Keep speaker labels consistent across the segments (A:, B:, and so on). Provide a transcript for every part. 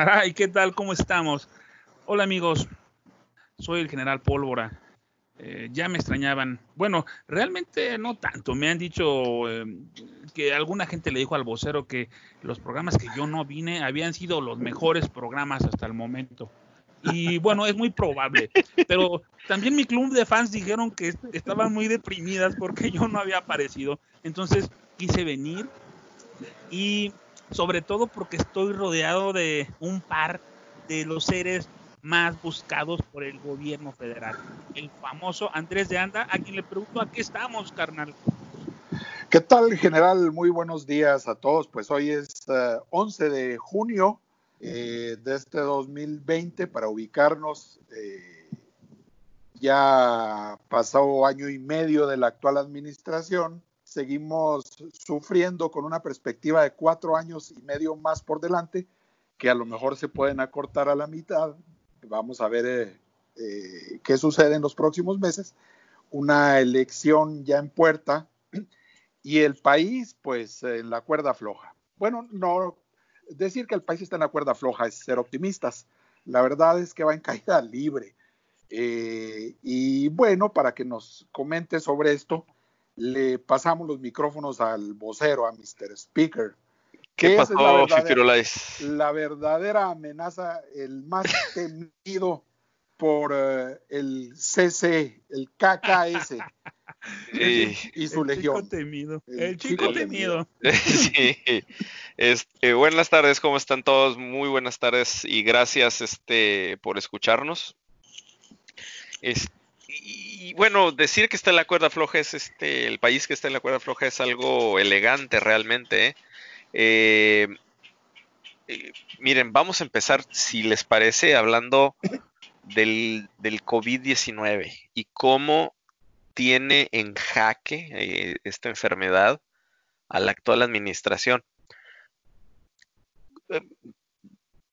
A: Caray, ¿qué tal? ¿Cómo estamos? Hola amigos, soy el general Pólvora. Eh, ya me extrañaban. Bueno, realmente no tanto. Me han dicho eh, que alguna gente le dijo al vocero que los programas que yo no vine habían sido los mejores programas hasta el momento. Y bueno, es muy probable. Pero también mi club de fans dijeron que estaban muy deprimidas porque yo no había aparecido. Entonces quise venir y sobre todo porque estoy rodeado de un par de los seres más buscados por el gobierno federal. El famoso Andrés de Anda, a quien le pregunto a qué estamos, carnal.
B: ¿Qué tal, general? Muy buenos días a todos. Pues hoy es 11 eh, de junio eh, de este 2020 para ubicarnos. Eh, ya pasado año y medio de la actual administración seguimos sufriendo con una perspectiva de cuatro años y medio más por delante, que a lo mejor se pueden acortar a la mitad. Vamos a ver eh, eh, qué sucede en los próximos meses. Una elección ya en puerta y el país, pues, en la cuerda floja. Bueno, no decir que el país está en la cuerda floja es ser optimistas. La verdad es que va en caída libre. Eh, y bueno, para que nos comente sobre esto, le pasamos los micrófonos al vocero, a Mr. Speaker.
C: ¿Qué pasó, la verdadera,
B: la verdadera amenaza, el más temido por uh, el CC, el KKS.
A: Sí. Y su el legión. Chico temido. El, chico, temido.
C: Sí. Este, buenas tardes, ¿cómo están todos? Muy buenas tardes y gracias este, por escucharnos. Este, y bueno, decir que está en la cuerda floja es este, el país que está en la cuerda floja es algo elegante realmente. ¿eh? Eh, eh, miren, vamos a empezar, si les parece, hablando del, del COVID-19 y cómo tiene en jaque esta enfermedad a la actual administración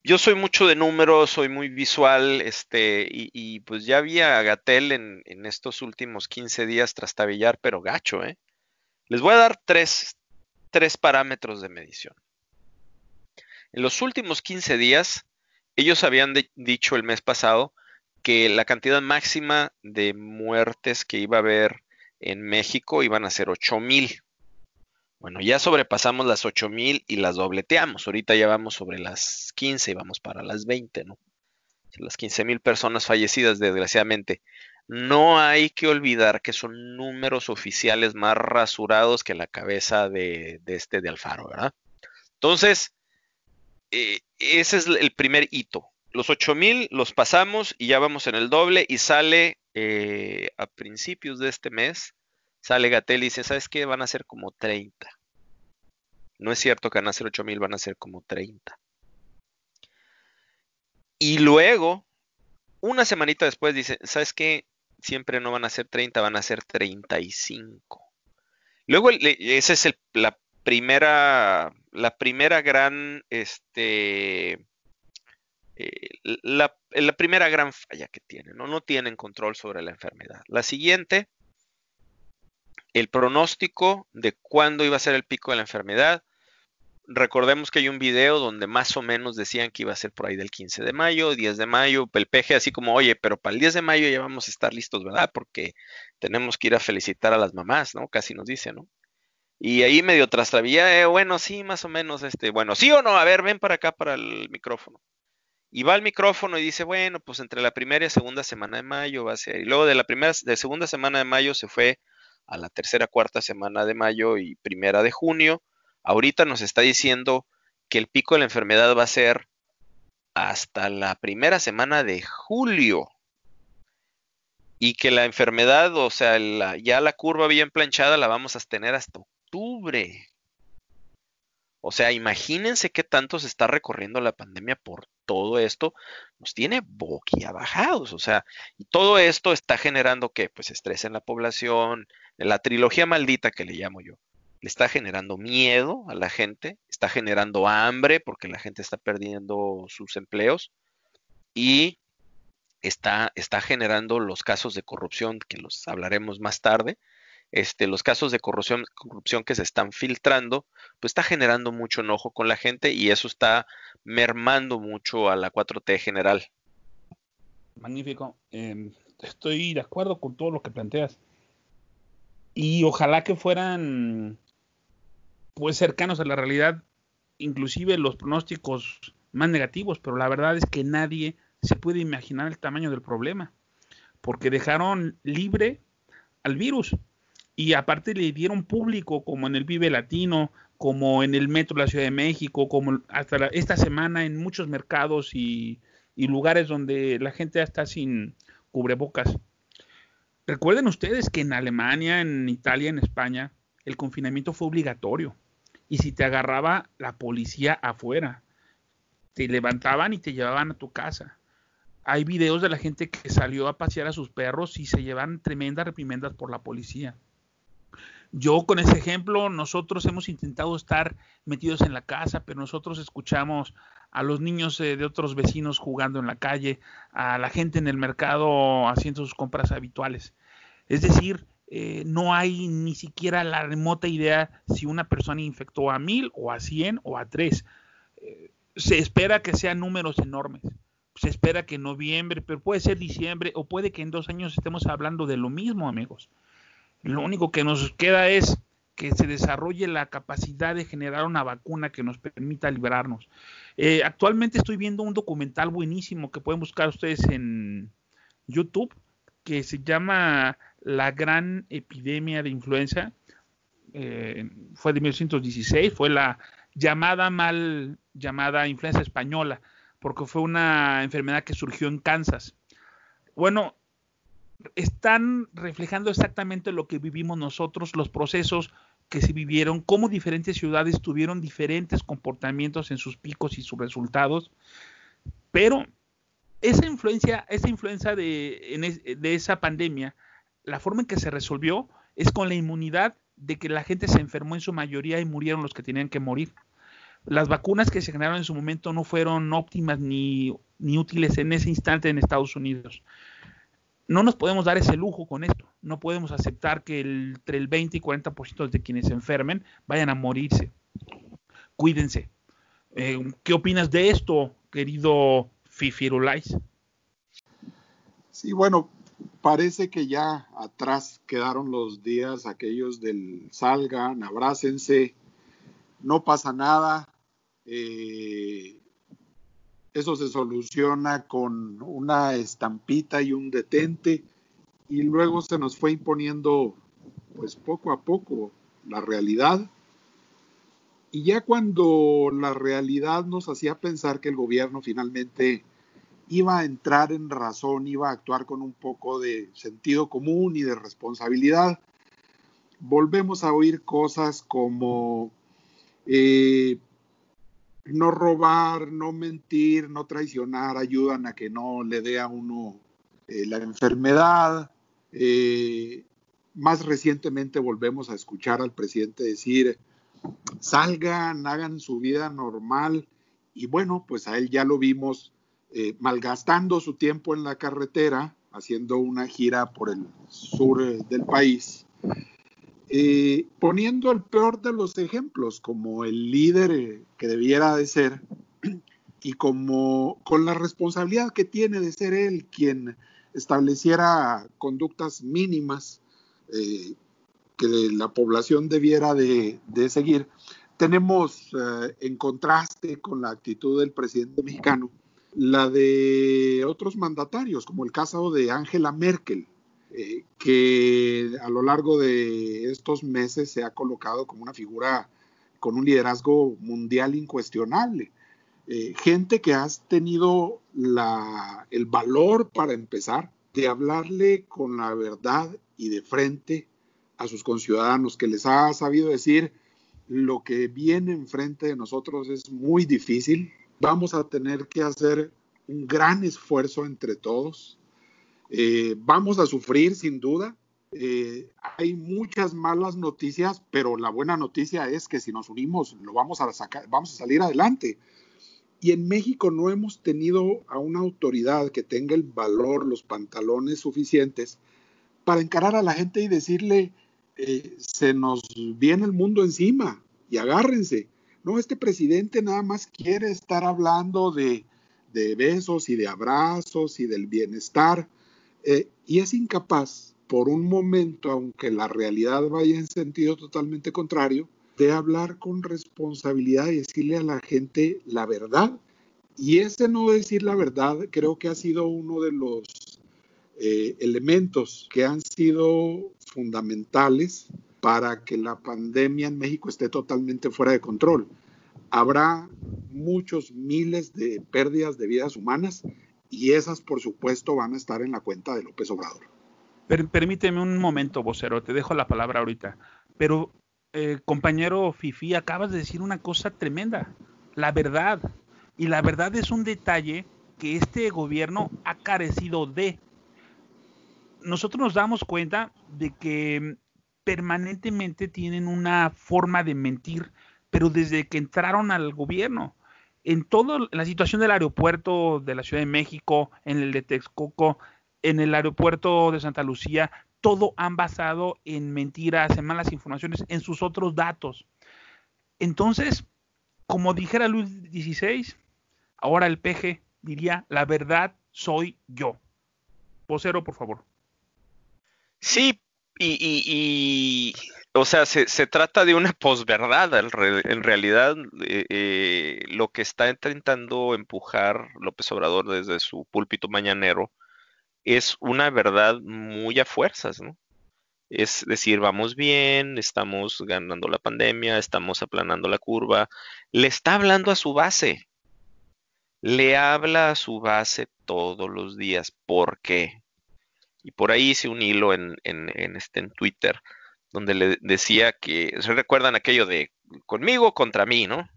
C: yo soy mucho de números, soy muy visual, este, y, pues ya vi a Gatel en, estos últimos 15 días trastabillar, pero gacho, ¿eh? Les voy a dar tres, tres parámetros de medición. En los últimos 15 días, ellos habían dicho el mes pasado que la cantidad máxima de muertes que iba a haber en México iban a ser 8 mil. Bueno, ya sobrepasamos las 8000 y las dobleteamos. Ahorita ya vamos sobre las 15 y vamos para las 20, ¿no? Las 15.000 personas fallecidas, desgraciadamente. No hay que olvidar que son números oficiales más rasurados que la cabeza de, este de Alfaro, ¿verdad? Entonces, eh, ese es el primer hito. Los 8000 los pasamos y ya vamos en el doble y sale eh, a principios de este mes Sale Gatel y dice, ¿sabes qué? Van a ser como 30. No es cierto que van a ser 8000, van a ser como 30. Y luego, una semanita después dice, ¿sabes qué? Siempre no van a ser 30, van a ser 35. Luego, esa es la primera, la primera gran, este, eh, la, la, primera gran falla que tienen, ¿no? No tienen control sobre la enfermedad. La siguiente, el pronóstico de cuándo iba a ser el pico de la enfermedad. Recordemos que hay un video donde más o menos decían que iba a ser por ahí del 15 de mayo, 10 de mayo, el peje así como, oye, pero para el 10 de mayo ya vamos a estar listos, ¿verdad? Porque tenemos que ir a felicitar a las mamás, ¿no? Casi nos dice, ¿no? Y ahí medio trastrabía, eh, bueno, sí, más o menos, este, bueno, sí o no, a ver, ven para acá para el micrófono. Y va al micrófono y dice, bueno, pues entre la primera y segunda semana de mayo va a ser. Y luego de la primera, de segunda semana de mayo se fue a la tercera, cuarta semana de mayo y primera de junio. Ahorita nos está diciendo que el pico de la enfermedad va a ser hasta la primera semana de julio. Y que la enfermedad, o sea, ya la curva bien planchada la vamos a tener hasta octubre. O sea, imagínense qué tanto se está recorriendo la pandemia por todo esto. Nos tiene boquiabajados. O sea, y todo esto está generando que, pues, estrés en la población, la trilogía maldita que le llamo yo, le está generando miedo a la gente, está generando hambre porque la gente está perdiendo sus empleos y está, está generando los casos de corrupción que los hablaremos más tarde. este, los casos de corrupción, corrupción que se están filtrando, pues está generando mucho enojo con la gente y eso está mermando mucho a la 4T general.
A: Magnífico. Em, estoy de acuerdo con todo lo que planteas. Y ojalá que fueran pues cercanos a la realidad, inclusive los pronósticos más negativos, pero la verdad es que nadie se puede imaginar el tamaño del problema, porque dejaron libre al virus y aparte le dieron público como en el Vive Latino, como en el Metro de la Ciudad de México, como hasta esta semana en muchos mercados y, y lugares donde la gente está sin cubrebocas. Recuerden ustedes que en Alemania, en Italia, en España, el confinamiento fue obligatorio. Y si te agarraba la policía afuera, te levantaban y te llevaban a tu casa. Hay videos de la gente que salió a pasear a sus perros y se llevan tremendas reprimendas por la policía. Yo con ese ejemplo, nosotros hemos intentado estar metidos en la casa, pero nosotros escuchamos a los niños eh, de otros vecinos jugando en la calle, a la gente en el mercado haciendo sus compras habituales. Es decir, eh, no hay ni siquiera la remota idea si una persona infectó a mil o a cien o a tres. Eh, se espera que sean números enormes. Se espera que en noviembre, pero puede ser diciembre o puede que en dos años estemos hablando de lo mismo, amigos. Lo único que nos queda es que se desarrolle la capacidad de generar una vacuna que nos permita librarnos. Eh, actualmente estoy viendo un documental buenísimo que pueden buscar ustedes en YouTube que se llama La Gran Epidemia de Influenza. Eh, fue de 1916, fue la llamada mal llamada influenza española, porque fue una enfermedad que surgió en Kansas. Bueno, están reflejando exactamente lo que vivimos nosotros, los procesos que se vivieron, cómo diferentes ciudades tuvieron diferentes comportamientos en sus picos y sus resultados, pero esa influencia, esa influencia de, de esa pandemia, la forma en que se resolvió es con la inmunidad de que la gente se enfermó en su mayoría y murieron los que tenían que morir. Las vacunas que se generaron en su momento no fueron óptimas ni, ni útiles en ese instante en Estados Unidos no nos podemos dar ese lujo con esto. No podemos aceptar que entre el 20 y 40% de quienes se enfermen vayan a morirse. Cuídense. Eh, ¿Qué opinas de esto, querido Fifirulais?
B: Sí, bueno, parece que ya atrás quedaron los días aquellos del salgan, abrácense, no pasa nada. Eh, eso se soluciona con una estampita y un detente y luego se nos fue imponiendo pues poco a poco la realidad. Y ya cuando la realidad nos hacía pensar que el gobierno finalmente iba a entrar en razón, iba a actuar con un poco de sentido común y de responsabilidad, volvemos a oír cosas como eh, no robar, no mentir, no traicionar ayudan a que no le dé a uno eh, la enfermedad. Eh, más recientemente volvemos a escuchar al presidente decir, salgan, hagan su vida normal. Y bueno, pues a él ya lo vimos eh, malgastando su tiempo en la carretera, haciendo una gira por el sur del país eh, poniendo el peor de los ejemplos como el líder eh, que debiera de ser y como con la responsabilidad que tiene de ser él quien estableciera conductas mínimas eh, que la población debiera de, seguir. Tenemos en contraste con la actitud del presidente mexicano la de otros mandatarios, como el caso de Angela Merkel, eh, que a lo largo de estos meses se ha colocado como una figura con un liderazgo mundial incuestionable. Eh, gente que has tenido el valor para empezar de hablarle con la verdad y de frente a sus conciudadanos, que les ha sabido decir lo que viene enfrente de nosotros es muy difícil. Vamos a tener que hacer un gran esfuerzo entre todos eh, vamos a sufrir sin duda. Eh, hay muchas malas noticias, pero la buena noticia es que si nos unimos lo vamos a sacar, vamos a salir adelante. Y en México no hemos tenido a una autoridad que tenga el valor, los pantalones suficientes para encarar a la gente y decirle, eh, se nos viene el mundo encima y agárrense. No, este presidente nada más quiere estar hablando de, besos y de abrazos y del bienestar eh, y es incapaz por un momento, aunque la realidad vaya en sentido totalmente contrario, de hablar con responsabilidad y decirle a la gente la verdad. Y ese no decir la verdad creo que ha sido uno de los eh, elementos que han sido fundamentales para que la pandemia en México esté totalmente fuera de control. Habrá muchos miles de pérdidas de vidas humanas y esas, por supuesto, van a estar en la cuenta de López Obrador.
A: permíteme un momento, vocero, te dejo la palabra ahorita. Pero, eh, compañero Fifi, acabas de decir una cosa tremenda, la verdad. Y la verdad es un detalle que este gobierno ha carecido de. Nosotros nos damos cuenta de que permanentemente tienen una forma de mentir, pero desde que entraron al gobierno. En toda la situación del aeropuerto de la Ciudad de México, en el de Texcoco, en el aeropuerto de Santa Lucía, todo han basado en mentiras, en malas informaciones, en sus otros datos. Entonces, como dijera Luis XVI, ahora el PG diría, la verdad soy yo. Vocero, por favor.
C: Sí, y, o sea, se, trata de una posverdad. En realidad, eh, eh, lo que está intentando empujar López Obrador desde su púlpito mañanero es una verdad muy a fuerzas, ¿no? Es decir, vamos bien, estamos ganando la pandemia, estamos aplanando la curva. Le está hablando a su base. Le habla a su base todos los días. ¿Por qué? Y por ahí hice un hilo en, este, en Twitter donde le decía que, ¿se recuerdan aquello de conmigo contra mí, ¿no?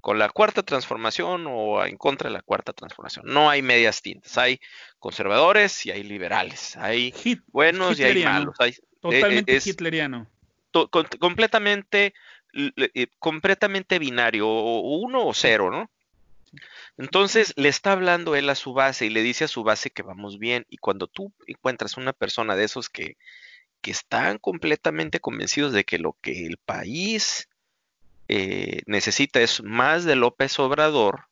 C: Con la cuarta transformación o en contra de la cuarta transformación. No hay medias tintas, hay conservadores y hay liberales, hay buenos y hay malos.
A: Eh, Totalmente hitleriano.
C: completamente, eh, completamente binario, uno o cero, ¿no? Entonces le está hablando él a su base y le dice a su base que vamos bien. Y cuando tú encuentras una persona de esos que, que están completamente convencidos de que lo que el país eh, necesita es más de López Obrador,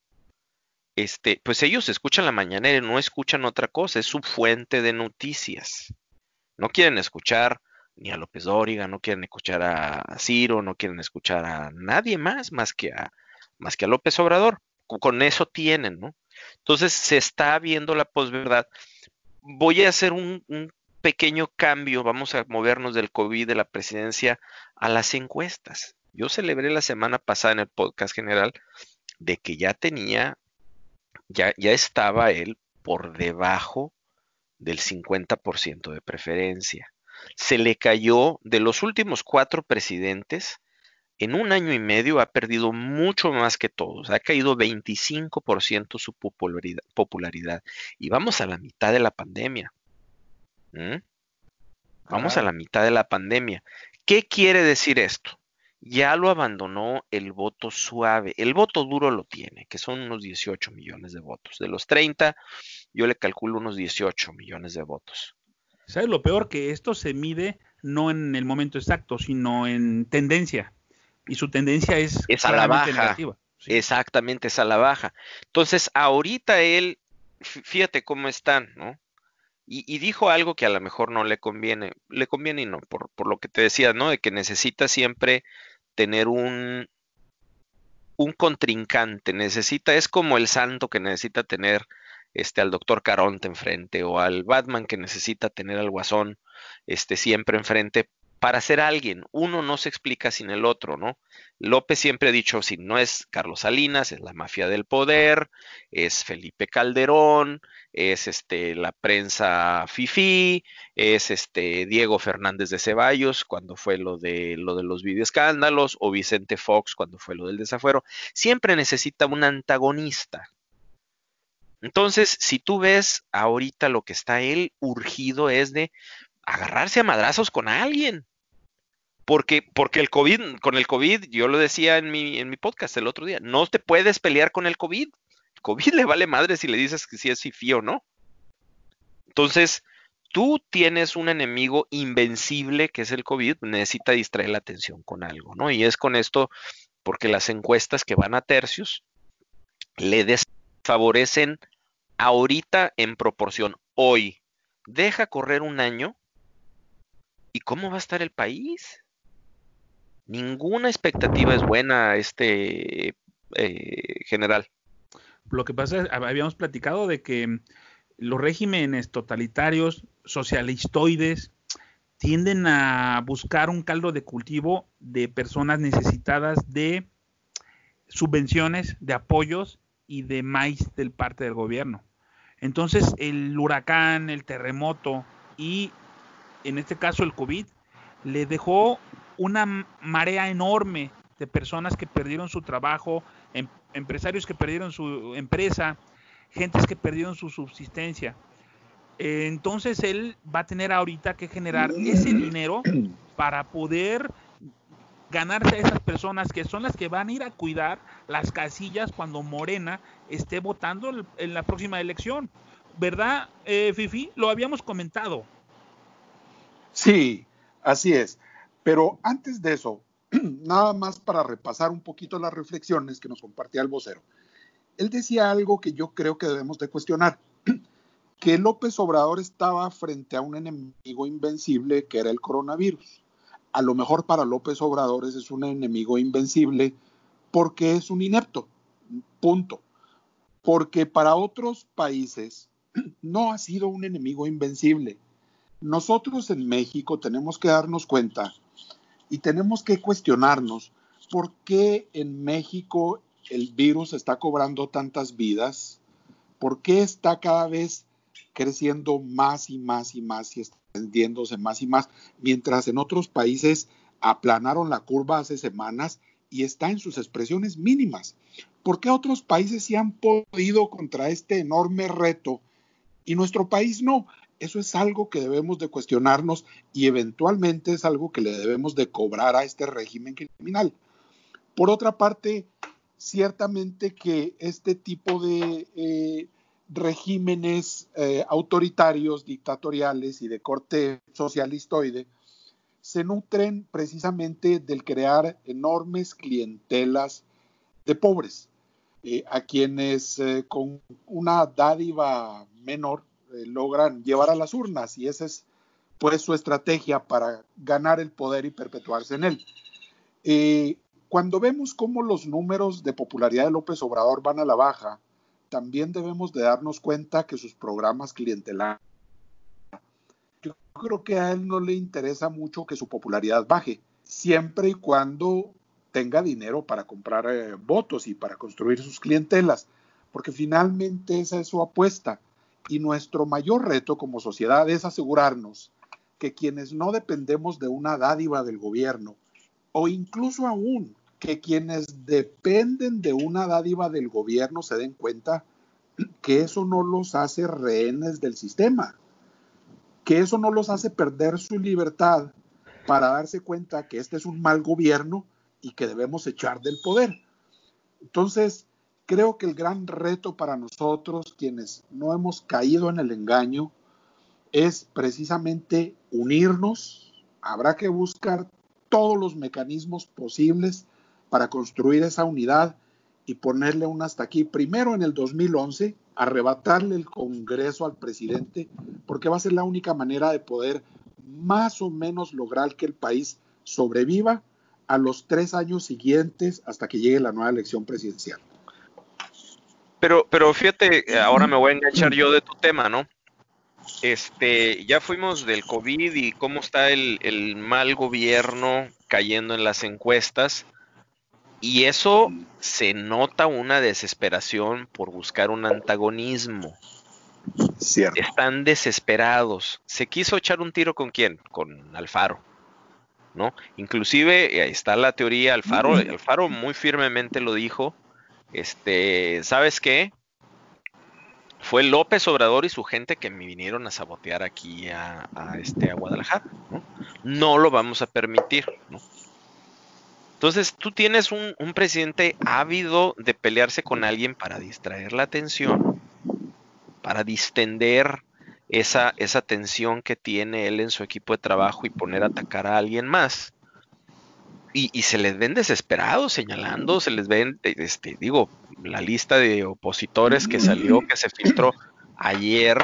C: este, pues ellos escuchan la mañanera y no escuchan otra cosa, es su fuente de noticias. No quieren escuchar ni a López Dóriga, no quieren escuchar a Ciro, no quieren escuchar a nadie más más que a, más que a López Obrador con eso tienen, ¿no? Entonces se está viendo la posverdad. Voy a hacer un, pequeño cambio, vamos a movernos del COVID de la presidencia a las encuestas. Yo celebré la semana pasada en el podcast general de que ya tenía, ya, ya estaba él por debajo del 50% de preferencia. Se le cayó de los últimos cuatro presidentes, en un año y medio ha perdido mucho más que todos. Ha caído 25% su popularidad, Y vamos a la mitad de la pandemia. Vamos a la mitad de la pandemia. ¿Qué quiere decir esto? Ya lo abandonó el voto suave. El voto duro lo tiene, que son unos 18 millones de votos. De los 30, yo le calculo unos 18 millones de votos.
A: ¿Sabes lo peor? Que esto se mide no en el momento exacto, sino en tendencia y su tendencia es,
C: es a la baja. Exactamente, es a la baja. Entonces, ahorita él, fíjate cómo están, ¿no? Y, dijo algo que a lo mejor no le conviene, le conviene y no, por, por lo que te decía, ¿no? De que necesita siempre tener un, un contrincante, necesita, es como el santo que necesita tener este, al doctor Caronte enfrente o al Batman que necesita tener al guasón este, siempre enfrente para ser alguien. Uno no se explica sin el otro, ¿no? López siempre ha dicho, si no es Carlos Salinas, es la mafia del poder, es Felipe Calderón, es este la prensa FIFI, es este Diego Fernández de Ceballos cuando fue lo de lo de los videoescándalos o Vicente Fox cuando fue lo del desafuero. Siempre necesita un antagonista. Entonces, si tú ves ahorita lo que está él urgido es de agarrarse a madrazos con alguien. Porque, porque el COVID, con el COVID, yo lo decía en mi, en mi podcast el otro día, no te puedes pelear con el COVID. El COVID le vale madre si le dices que sí es fifi o no. Entonces, tú tienes un enemigo invencible que es el COVID, necesita distraer la atención con algo, ¿no? Y es con esto porque las encuestas que van a tercios le desfavorecen ahorita en proporción. Hoy, deja correr un año y ¿cómo va a estar el país? Ninguna expectativa es buena, este eh, general.
A: Lo que pasa es, habíamos platicado de que los regímenes totalitarios, socialistoides, tienden a buscar un caldo de cultivo de personas necesitadas de subvenciones, de apoyos y de maíz del parte del gobierno. Entonces, el huracán, el terremoto y en este caso el COVID le dejó una marea enorme de personas que perdieron su trabajo, em, empresarios que perdieron su empresa, gentes que perdieron su subsistencia. entonces él va a tener ahorita que generar ese dinero para poder ganarse a esas personas que son las que van a ir a cuidar las casillas cuando Morena esté votando en la próxima elección. ¿Verdad, eh, Fifi? Lo habíamos comentado.
B: Sí, así es. Pero antes de eso, nada más para repasar un poquito las reflexiones que nos compartía el vocero él decía algo que yo creo que debemos de cuestionar, que López Obrador estaba frente a un enemigo invencible que era el coronavirus. A lo mejor para López Obrador ese es un enemigo invencible porque es un inepto, punto. Porque para otros países no ha sido un enemigo invencible. Nosotros en México tenemos que darnos cuenta y tenemos que cuestionarnos por qué en México el virus está cobrando tantas vidas? ¿Por qué está cada vez creciendo más y más y más y extendiéndose más y más? Mientras en otros países aplanaron la curva hace semanas y está en sus expresiones mínimas. ¿Por qué otros países sí han podido contra este enorme reto y nuestro país no? Eso es algo que debemos de cuestionarnos y eventualmente es algo que le debemos de cobrar a este régimen criminal. Por otra parte, ciertamente que este tipo de eh, regímenes eh, autoritarios, dictatoriales y de corte socialistoide se nutren precisamente del crear enormes clientelas de pobres, eh, a quienes con una dádiva menor logran llevar a las urnas y esa es pues su estrategia para ganar el poder y perpetuarse en él. Cuando vemos cómo los números de popularidad de López Obrador van a la baja, también debemos de darnos cuenta que sus programas clientelares, yo creo que a él no le interesa mucho que su popularidad baje, siempre y cuando tenga dinero para comprar eh, votos y para construir sus clientelas, porque finalmente esa es su apuesta. Y nuestro mayor reto como sociedad es asegurarnos que quienes no dependemos de una dádiva del gobierno, o incluso aún que quienes dependen de una dádiva del gobierno se den cuenta que eso no los hace rehenes del sistema, que eso no los hace perder su libertad para darse cuenta que este es un mal gobierno y que debemos echar del poder. Entonces, creo que el gran reto para nosotros, quienes no hemos caído en el engaño, es precisamente unirnos. Habrá que buscar todos los mecanismos posibles para construir esa unidad y ponerle un hasta aquí. Primero en el 2011, arrebatarle el Congreso al presidente, porque va a ser la única manera de poder más o menos lograr que el país sobreviva a los tres años siguientes hasta que llegue la nueva elección presidencial.
C: Pero, pero fíjate, ahora me voy a enganchar yo de tu tema, ¿no? Este, ya fuimos del COVID y cómo está el, el mal gobierno cayendo en las encuestas. Y eso se nota una desesperación por buscar un antagonismo.
B: Cierto.
C: Están desesperados. Se quiso echar un tiro con quién? Con Alfaro. ¿No? Inclusive eh, ahí está la teoría Alfaro, Alfaro muy firmemente lo dijo. Este, ¿sabes qué? Fue López Obrador y su gente que me vinieron a sabotear aquí a, este, a Guadalajara. ¿no? no lo vamos a permitir. ¿no? Entonces tú tienes un, presidente ávido de pelearse con alguien para distraer la atención, para distender esa, esa tensión que tiene él en su equipo de trabajo y poner a atacar a alguien más. Y, se les ven desesperados señalando, se les ven, este, digo, la lista de opositores que salió, que se filtró ayer,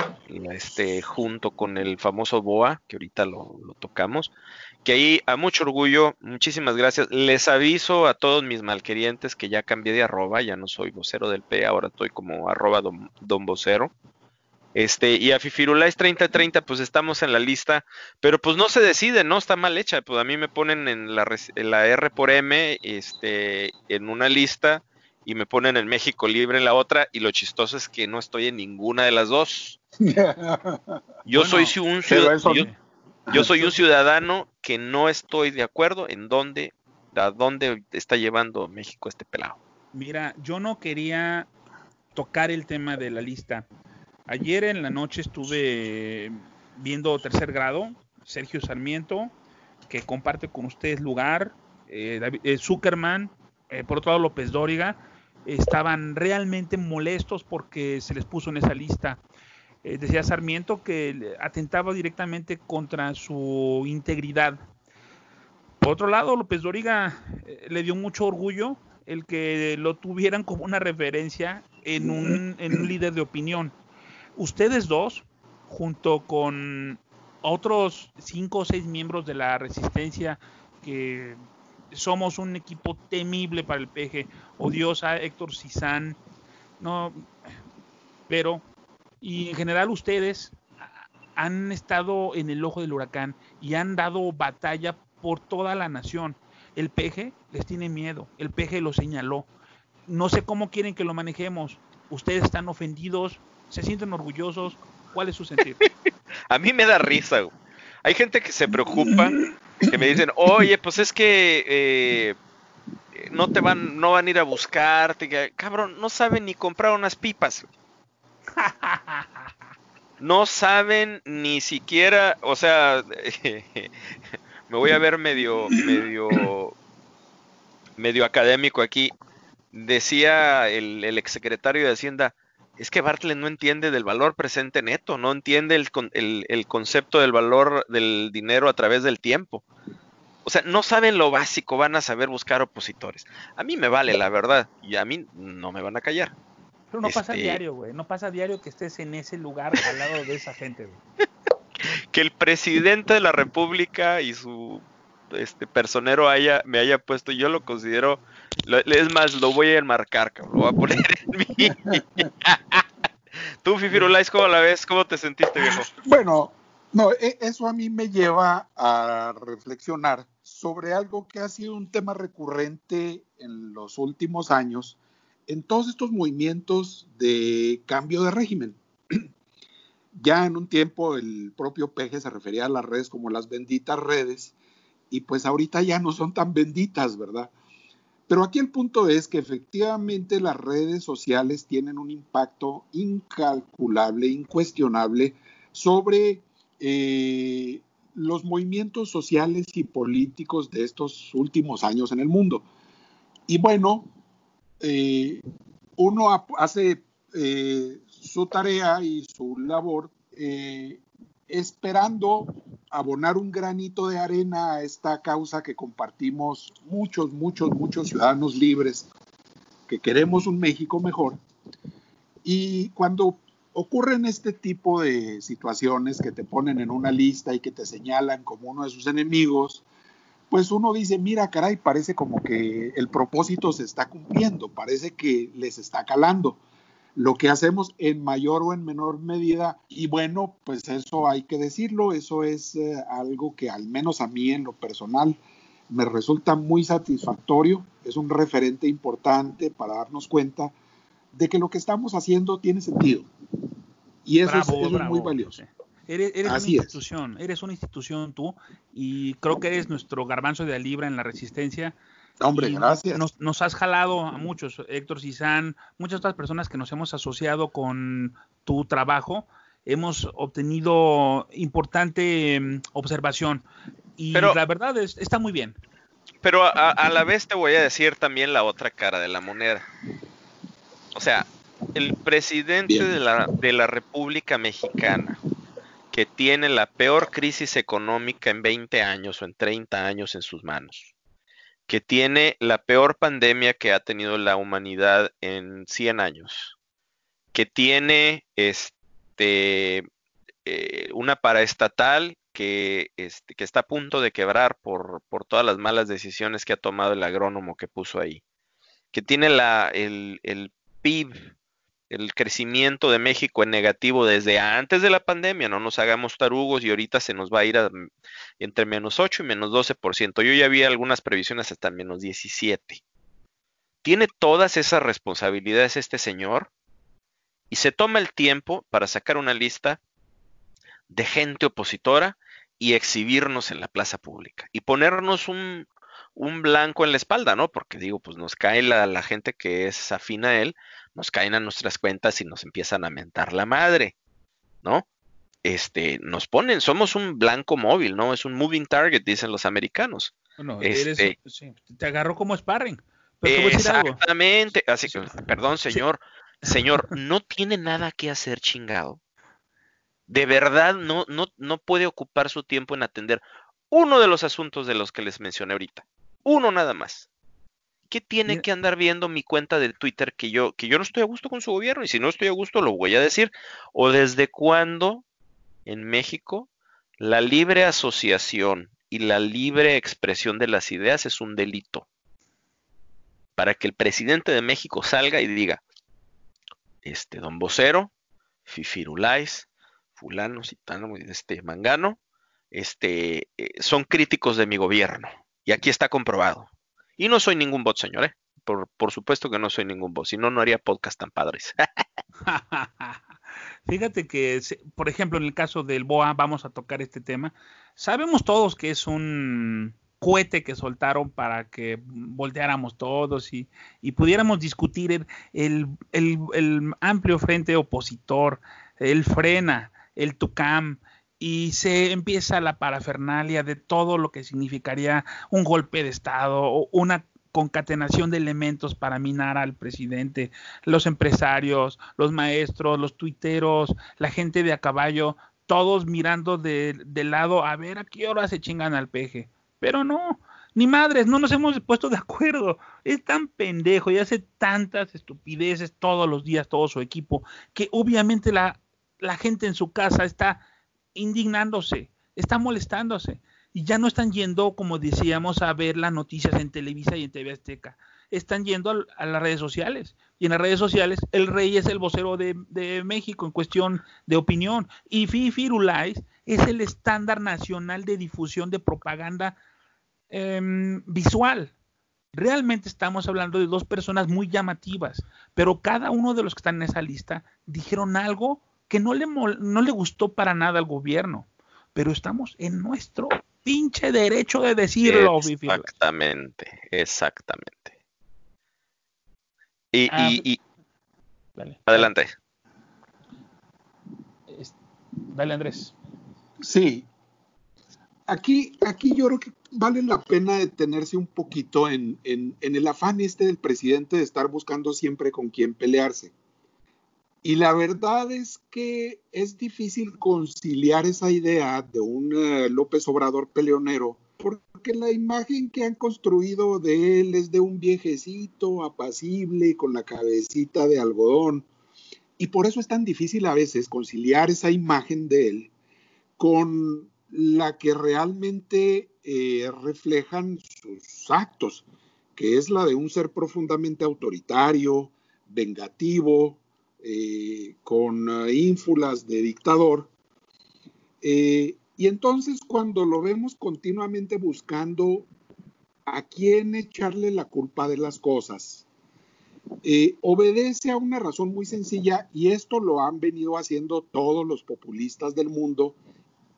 C: este, junto con el famoso BOA, que ahorita lo, lo tocamos, que ahí a mucho orgullo, muchísimas gracias. Les aviso a todos mis malquerientes que ya cambié de arroba, ya no soy vocero del P, ahora estoy como arroba don, don vocero. Este, y a Fifirulais 3030, pues estamos en la lista, pero pues no se decide, ¿no? Está mal hecha. Pues a mí me ponen en la, la R por M, este, en una lista, y me ponen en México Libre en la otra, y lo chistoso es que no estoy en ninguna de las dos. Yo soy un ciudadano, yo, soy un ciudadano que no estoy de acuerdo en dónde, a dónde está llevando México este pelado.
A: Mira, yo no quería tocar el tema de la lista Ayer en la noche estuve viendo tercer grado, Sergio Sarmiento, que comparte con ustedes lugar, eh, eh, Zuckerman, eh, por otro lado López Dóriga, estaban realmente molestos porque se les puso en esa lista. decía Sarmiento que atentaba directamente contra su integridad. Por otro lado, López Dóriga le dio mucho orgullo el que lo tuvieran como una referencia en un, en un líder de opinión ustedes dos, junto con otros cinco o seis miembros de la resistencia que somos un equipo temible para el PG, odiosa Héctor Cizán, no, pero y en general ustedes han estado en el ojo del huracán y han dado batalla por toda la nación. El PG les tiene miedo, el PG lo señaló. No sé cómo quieren que lo manejemos. Ustedes están ofendidos, ¿Se sienten orgullosos? ¿Cuál es su sentido?
C: a mí me da risa. Hay gente que se preocupa, que me dicen, oye, pues es que eh, no te van, no van a ir a buscarte. Cabrón, no saben ni comprar unas pipas. No saben ni siquiera, o sea, me voy a ver medio, medio, medio académico aquí. Decía el, el exsecretario de Hacienda, es que Bartlett no entiende del valor presente neto, no entiende el, concepto del valor del dinero a través del tiempo. O sea, no saben lo básico, van a saber buscar opositores. A mí me vale, la verdad, y a mí no me van a callar.
A: Pero no pasa este diario, güey. No pasa diario que estés en ese lugar al lado de esa gente, güey.
C: que el presidente de la República y su este personero haya, me haya puesto, yo lo considero, es más, lo voy a enmarcar, lo voy a poner en mí. Tú, Fifirulais, ¿cómo la ves? ¿Cómo te sentiste, viejo?
B: Bueno, no, e, eso a mí me lleva a reflexionar sobre algo que ha sido un tema recurrente en los últimos años en todos estos movimientos de cambio de régimen. Ya en un tiempo el propio Peje se refería a las redes como las benditas redes y pues ahorita ya no son tan benditas, ¿verdad? Pero aquí el punto es que efectivamente las redes sociales tienen un impacto incalculable, incuestionable sobre eh, los movimientos sociales y políticos de estos últimos años en el mundo. Y bueno, eh, uno hace eh, su tarea y su labor esperando abonar un granito de arena a esta causa que compartimos muchos, muchos, muchos ciudadanos libres que queremos un México mejor. Y cuando ocurren este tipo de situaciones que te ponen en una lista y que te señalan como uno de sus enemigos, pues uno dice, mira, caray, parece como que el propósito se está cumpliendo, parece que les está calando lo que hacemos en mayor o en menor medida. Y bueno, pues eso hay que decirlo, eso es eh, algo que al menos a mí en lo personal me resulta muy satisfactorio, es un referente importante para darnos cuenta de que lo que estamos haciendo tiene sentido. Y eso, es, muy valioso.
A: Eres, una institución, eres una institución tú, y creo que eres nuestro garbanzo de la libra en la resistencia
B: Hombre, gracias.
A: Nos, has jalado a muchos, Héctor Cizán, muchas otras personas que nos hemos asociado con tu trabajo. Hemos obtenido importante mm, observación y la verdad es, está muy bien.
C: Pero a, la vez te voy a decir también la otra cara de la moneda. O sea, el presidente de la, de la República Mexicana que tiene la peor crisis económica en 20 años o en 30 años en sus manos, que tiene la peor pandemia que ha tenido la humanidad en 100 años, que tiene este, eh, una paraestatal que, este, que está a punto de quebrar por, por, todas las malas decisiones que ha tomado el agrónomo que puso ahí, que tiene la, el, el PIB el crecimiento de México en negativo desde antes de la pandemia, no nos hagamos tarugos y ahorita se nos va a ir entre menos 8 y menos 12%. Yo ya vi algunas previsiones hasta menos 17. Tiene todas esas responsabilidades este señor y se toma el tiempo para sacar una lista de gente opositora y exhibirnos en la plaza pública y ponernos un, un blanco en la espalda, ¿no? Porque digo, pues nos cae la, la gente que es afín a él, nos caen a nuestras cuentas y nos empiezan a mentar la madre, ¿no? Este, nos ponen, somos un blanco móvil, ¿no? Es un moving target, dicen los americanos.
A: Bueno, este, te agarró como sparring.
C: exactamente, así que, perdón, señor, señor, no tiene nada que hacer chingado. De verdad, no, no, no puede ocupar su tiempo en atender uno de los asuntos de los que les mencioné ahorita. Uno nada más. ¿Qué tiene que andar viendo mi cuenta de Twitter que yo, que yo no estoy a gusto con su gobierno? Y si no estoy a gusto, lo voy a decir. ¿O desde cuándo en México la libre asociación y la libre expresión de las ideas es un delito? Para que el presidente de México salga y diga, este don vocero, Fifirulais, fulano, citano, este mangano, este, eh, son críticos de mi gobierno. Y aquí está comprobado. Y no soy ningún bot, señor, ¿eh? Por, por supuesto que no soy ningún bot, si no, no haría podcast tan padres.
A: Fíjate que, por ejemplo, en el caso del BOA, vamos a tocar este tema. Sabemos todos que es un cohete que soltaron para que volteáramos todos y, y pudiéramos discutir el, el, el, el, amplio frente opositor, el frena, el TUCAM, y se empieza la parafernalia de todo lo que significaría un golpe de Estado o una concatenación de elementos para minar al presidente, los empresarios, los maestros, los tuiteros, la gente de a caballo, todos mirando de, lado a ver a qué hora se chingan al peje. Pero no, ni madres, no nos hemos puesto de acuerdo. Es tan pendejo y hace tantas estupideces todos los días, todo su equipo, que obviamente la, la gente en su casa está indignándose, está molestándose. Y ya no están yendo, como decíamos, a ver las noticias en Televisa y en TV Azteca. Están yendo a, las redes sociales. Y en las redes sociales, el rey es el vocero de, México en cuestión de opinión. Y Firulais es el estándar nacional de difusión de propaganda em, visual. Realmente estamos hablando de dos personas muy llamativas, pero cada uno de los que están en esa lista dijeron algo que no le, no le gustó para nada al gobierno, pero estamos en nuestro pinche derecho de decirlo.
C: Exactamente, exactamente. Y, ah, y, adelante.
A: Dale, Andrés.
B: Sí. Aquí, aquí yo creo que vale la pena detenerse un poquito en, en, en el afán este del presidente de estar buscando siempre con quién pelearse. Y la verdad es que es difícil conciliar esa idea de un eh, López Obrador peleonero, porque la imagen que han construido de él es de un viejecito apacible con la cabecita de algodón. Y por eso es tan difícil a veces conciliar esa imagen de él con la que realmente eh, reflejan sus actos, que es la de un ser profundamente autoritario, vengativo, eh, con eh, ínfulas de dictador. Eh, y entonces cuando lo vemos continuamente buscando a quién echarle la culpa de las cosas, obedece a una razón muy sencilla y esto lo han venido haciendo todos los populistas del mundo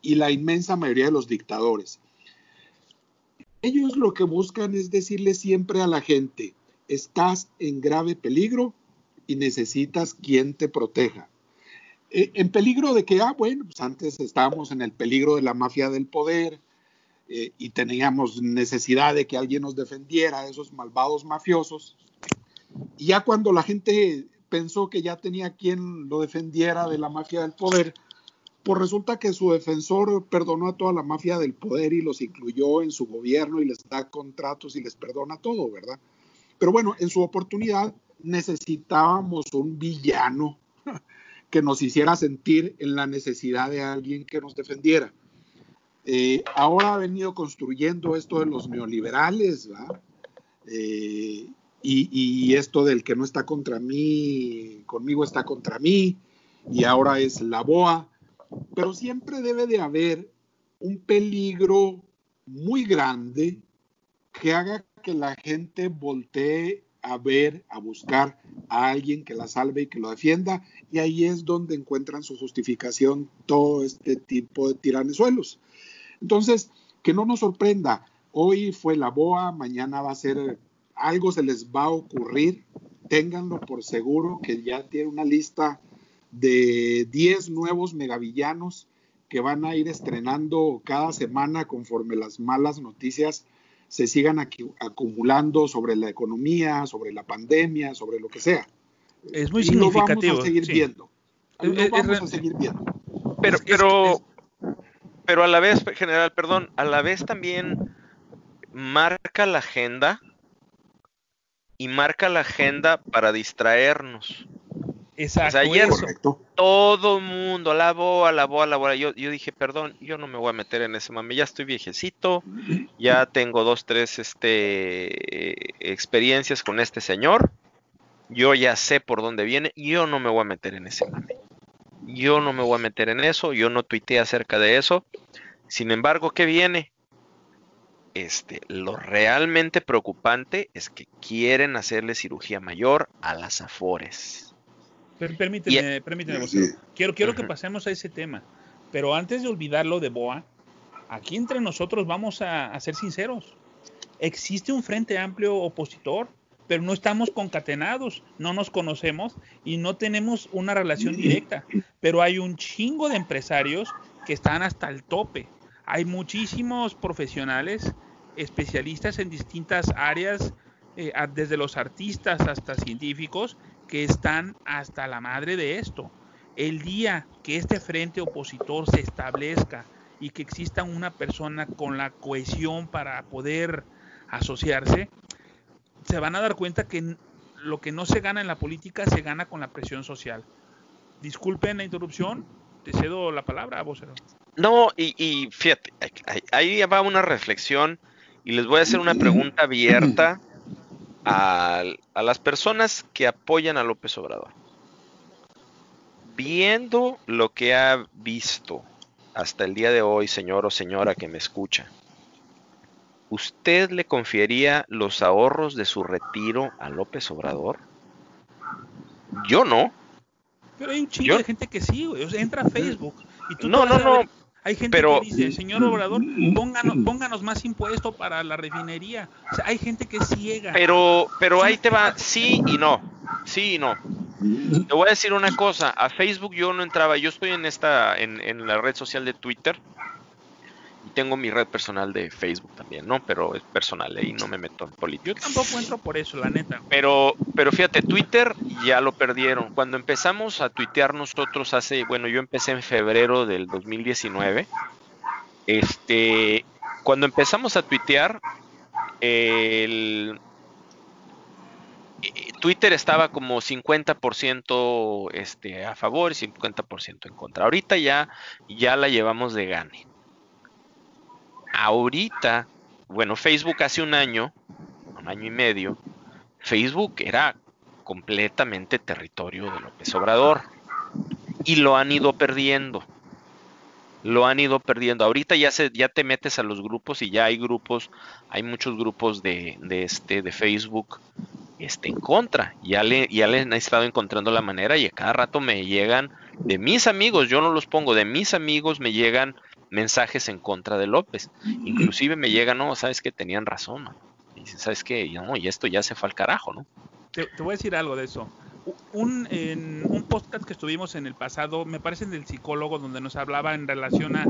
B: y la inmensa mayoría de los dictadores. Ellos lo que buscan es decirle siempre a la gente, estás en grave peligro, y necesitas quien te proteja. Eh, en peligro de que, ah, bueno, pues antes estábamos en el peligro de la mafia del poder eh, y teníamos necesidad de que alguien nos defendiera de esos malvados mafiosos. Y ya cuando la gente pensó que ya tenía quien lo defendiera de la mafia del poder, pues resulta que su defensor perdonó a toda la mafia del poder y los incluyó en su gobierno y les da contratos y les perdona todo, ¿verdad? Pero bueno, en su oportunidad necesitábamos un villano que nos hiciera sentir en la necesidad de alguien que nos defendiera. Eh, ahora ha venido construyendo esto de los neoliberales, ¿verdad? Eh, y, y, esto del que no está contra mí, conmigo está contra mí, y ahora es la BOA, pero siempre debe de haber un peligro muy grande que haga la gente voltee a ver, a buscar a alguien que la salve y que lo defienda, y ahí es donde encuentran su justificación todo este tipo de tiranesuelos. Entonces, que no nos sorprenda, hoy fue la BOA, mañana va a ser algo se les va a ocurrir, ténganlo por seguro que ya tiene una lista de 10 nuevos megavillanos que van a ir estrenando cada semana conforme las malas noticias se sigan acumulando sobre la economía, sobre la pandemia, sobre lo que sea.
A: Es muy significativo.
B: vamos a seguir viendo. vamos a seguir viendo.
C: Pero, pero, pero a la vez, general, perdón, a la vez también marca la agenda y marca la agenda para distraernos.
A: Exacto.
C: ayer todo mundo, la boa, la boa, la boa. Yo, yo dije, perdón, yo no me voy a meter en ese mame. Ya estoy viejecito, ya tengo dos, tres este, experiencias con este señor. Yo ya sé por dónde viene. Yo no me voy a meter en ese mame. Yo no me voy a meter en eso. Yo no tuiteé acerca de eso. Sin embargo, ¿qué viene? Este, lo realmente preocupante es que quieren hacerle cirugía mayor a las afores
A: permíteme, permíteme, Quiero, quiero que pasemos a ese tema. Pero antes de olvidarlo de Boa, aquí entre nosotros vamos a, ser sinceros. Existe un frente amplio opositor, pero no estamos concatenados, no nos conocemos y no tenemos una relación directa. Pero hay un chingo de empresarios que están hasta el tope. Hay muchísimos profesionales, especialistas en distintas áreas, eh, desde los artistas hasta científicos, que están hasta la madre de esto. El día que este frente opositor se establezca y que exista una persona con la cohesión para poder asociarse, se van a dar cuenta que lo que no se gana en la política se gana con la presión social. Disculpen la interrupción, te cedo la palabra, vocero.
C: No, y, y fíjate, ahí va una reflexión y les voy a hacer una pregunta abierta a, las personas que apoyan a López Obrador. Viendo lo que ha visto hasta el día de hoy, señor o señora que me escucha, ¿usted le confiaría los ahorros de su retiro a López Obrador? Yo no.
A: Pero hay un chingo de gente que sí, entra a Facebook y tú
C: no, no, no.
A: Hay gente que dice, señor Obrador, pónganos, pónganos más impuesto para la refinería. O sea, hay gente que es ciega.
C: Pero, pero ahí te va, sí y no, sí y no. Te voy a decir una cosa, a Facebook yo no entraba, yo estoy en esta, en, en la red social de Twitter, tengo mi red personal de Facebook también, ¿no? Pero es personal, ahí no me meto en política.
A: Yo tampoco entro por eso, la neta.
C: Pero, pero fíjate, Twitter ya lo perdieron. Cuando empezamos a tuitear nosotros hace, bueno, yo empecé en febrero del 2019. Este, cuando empezamos a tuitear, el, Twitter estaba como 50% este, a favor y 50% en contra. Ahorita ya, ya la llevamos de gane ahorita, bueno, Facebook hace un año, un año y medio, Facebook era completamente territorio de López Obrador y lo han ido perdiendo. Lo han ido perdiendo. Ahorita ya se, ya te metes a los grupos y ya hay grupos, hay muchos grupos de, de este, de Facebook este, en contra. Ya le, ya le han estado encontrando la manera y a cada rato me llegan de mis amigos, yo no los pongo, de mis amigos me llegan mensajes en contra de López. Inclusive me llega, no, sabes que tenían razón. Y dicen, sabes que, no, y esto ya se fue al carajo, ¿no?
A: Te, voy a decir algo de eso. Un, en un podcast que estuvimos en el pasado, me parece del psicólogo, donde nos hablaba en relación a,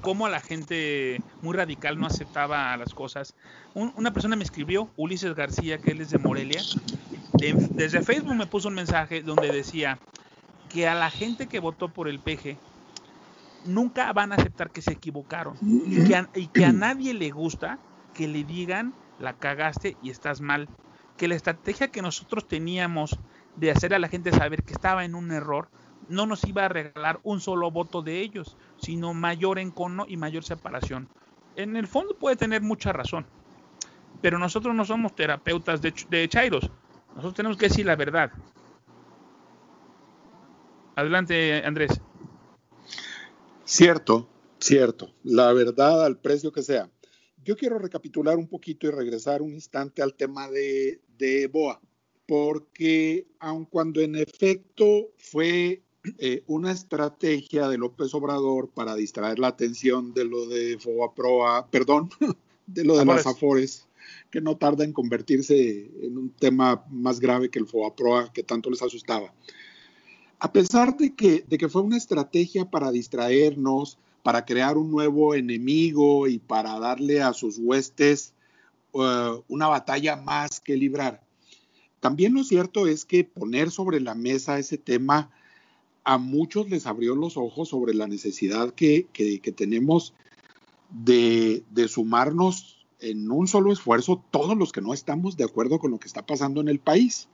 A: cómo la gente muy radical no aceptaba las cosas. una persona me escribió, Ulises García, que él es de Morelia, desde Facebook me puso un mensaje donde decía que a la gente que votó por el PG nunca van a aceptar que se equivocaron y que, a, y que a nadie le gusta que le digan la cagaste y estás mal. Que la estrategia que nosotros teníamos de hacer a la gente saber que estaba en un error no nos iba a regalar un solo voto de ellos, sino mayor encono y mayor separación. En el fondo puede tener mucha razón, pero nosotros no somos terapeutas de, de Chairos. Nosotros tenemos que decir la verdad. Adelante, Andrés.
B: Cierto, cierto. La verdad al precio que sea. Yo quiero recapitular un poquito y regresar un instante al tema de, de BOA, porque aun cuando en efecto fue eh, una estrategia de López Obrador para distraer la atención de lo de Proa, perdón, de lo de las Afores, que no tarda en convertirse en un tema más grave que el Proa que tanto les asustaba. A pesar de que, de que fue una estrategia para distraernos, para crear un nuevo enemigo y para darle a sus huestes uh, una batalla más que librar. También lo cierto es que poner sobre la mesa ese tema a muchos les abrió los ojos sobre la necesidad que, que, tenemos de, de, sumarnos en un solo esfuerzo todos los que no estamos de acuerdo con lo que está pasando en el país.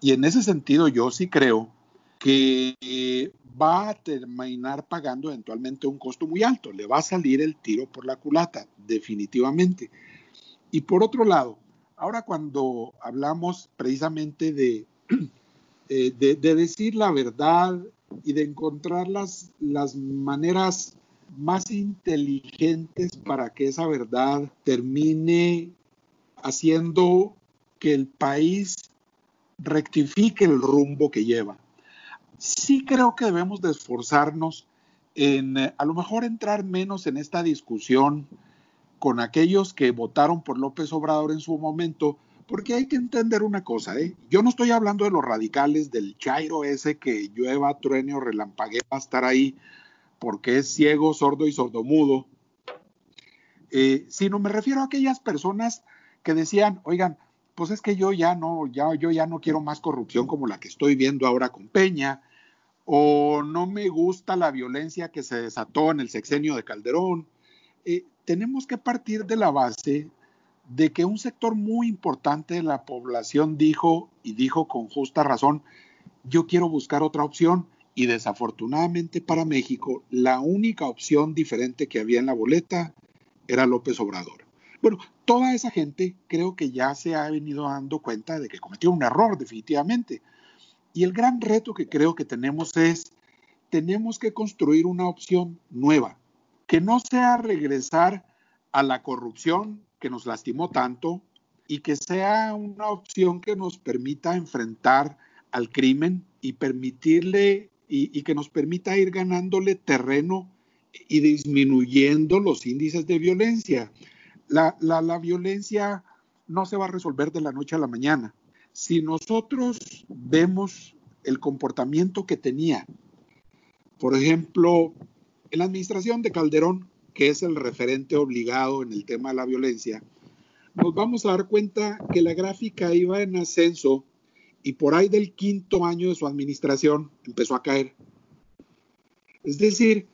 B: Y en ese sentido yo sí creo que va a terminar pagando eventualmente un costo muy alto, le va a salir el tiro por la culata, definitivamente. Y por otro lado, ahora cuando hablamos precisamente de, eh, de, decir la verdad y de encontrar las, las maneras más inteligentes para que esa verdad termine haciendo que el país rectifique el rumbo que lleva sí creo que debemos de esforzarnos en eh, a lo mejor entrar menos en esta discusión con aquellos que votaron por López Obrador en su momento, porque hay que entender una cosa, ¿eh? yo no estoy hablando de los radicales del Chairo ese que llueva, truene o relampaguea a estar ahí porque es ciego, sordo y sordomudo, eh, sino me refiero a aquellas personas que decían, oigan, pues es que yo ya no, ya, yo ya no quiero más corrupción como la que estoy viendo ahora con Peña, o no me gusta la violencia que se desató en el sexenio de Calderón. Eh, tenemos que partir de la base de que un sector muy importante de la población dijo, y dijo con justa razón, yo quiero buscar otra opción, y desafortunadamente para México, la única opción diferente que había en la boleta era López Obrador. Bueno, toda esa gente creo que ya se ha venido dando cuenta de que cometió un error definitivamente y el gran reto que creo que tenemos es, tenemos que construir una opción nueva, que no sea regresar a la corrupción que nos lastimó tanto y que sea una opción que nos permita enfrentar al crimen y permitirle y, que nos permita ir ganándole terreno y disminuyendo los índices de violencia. La, la violencia no se va a resolver de la noche a la mañana. Si nosotros vemos el comportamiento que tenía, por ejemplo, en la administración de Calderón, que es el referente obligado en el tema de la violencia, nos vamos a dar cuenta que la gráfica iba en ascenso y por ahí del quinto año de su administración empezó a caer. Es decir,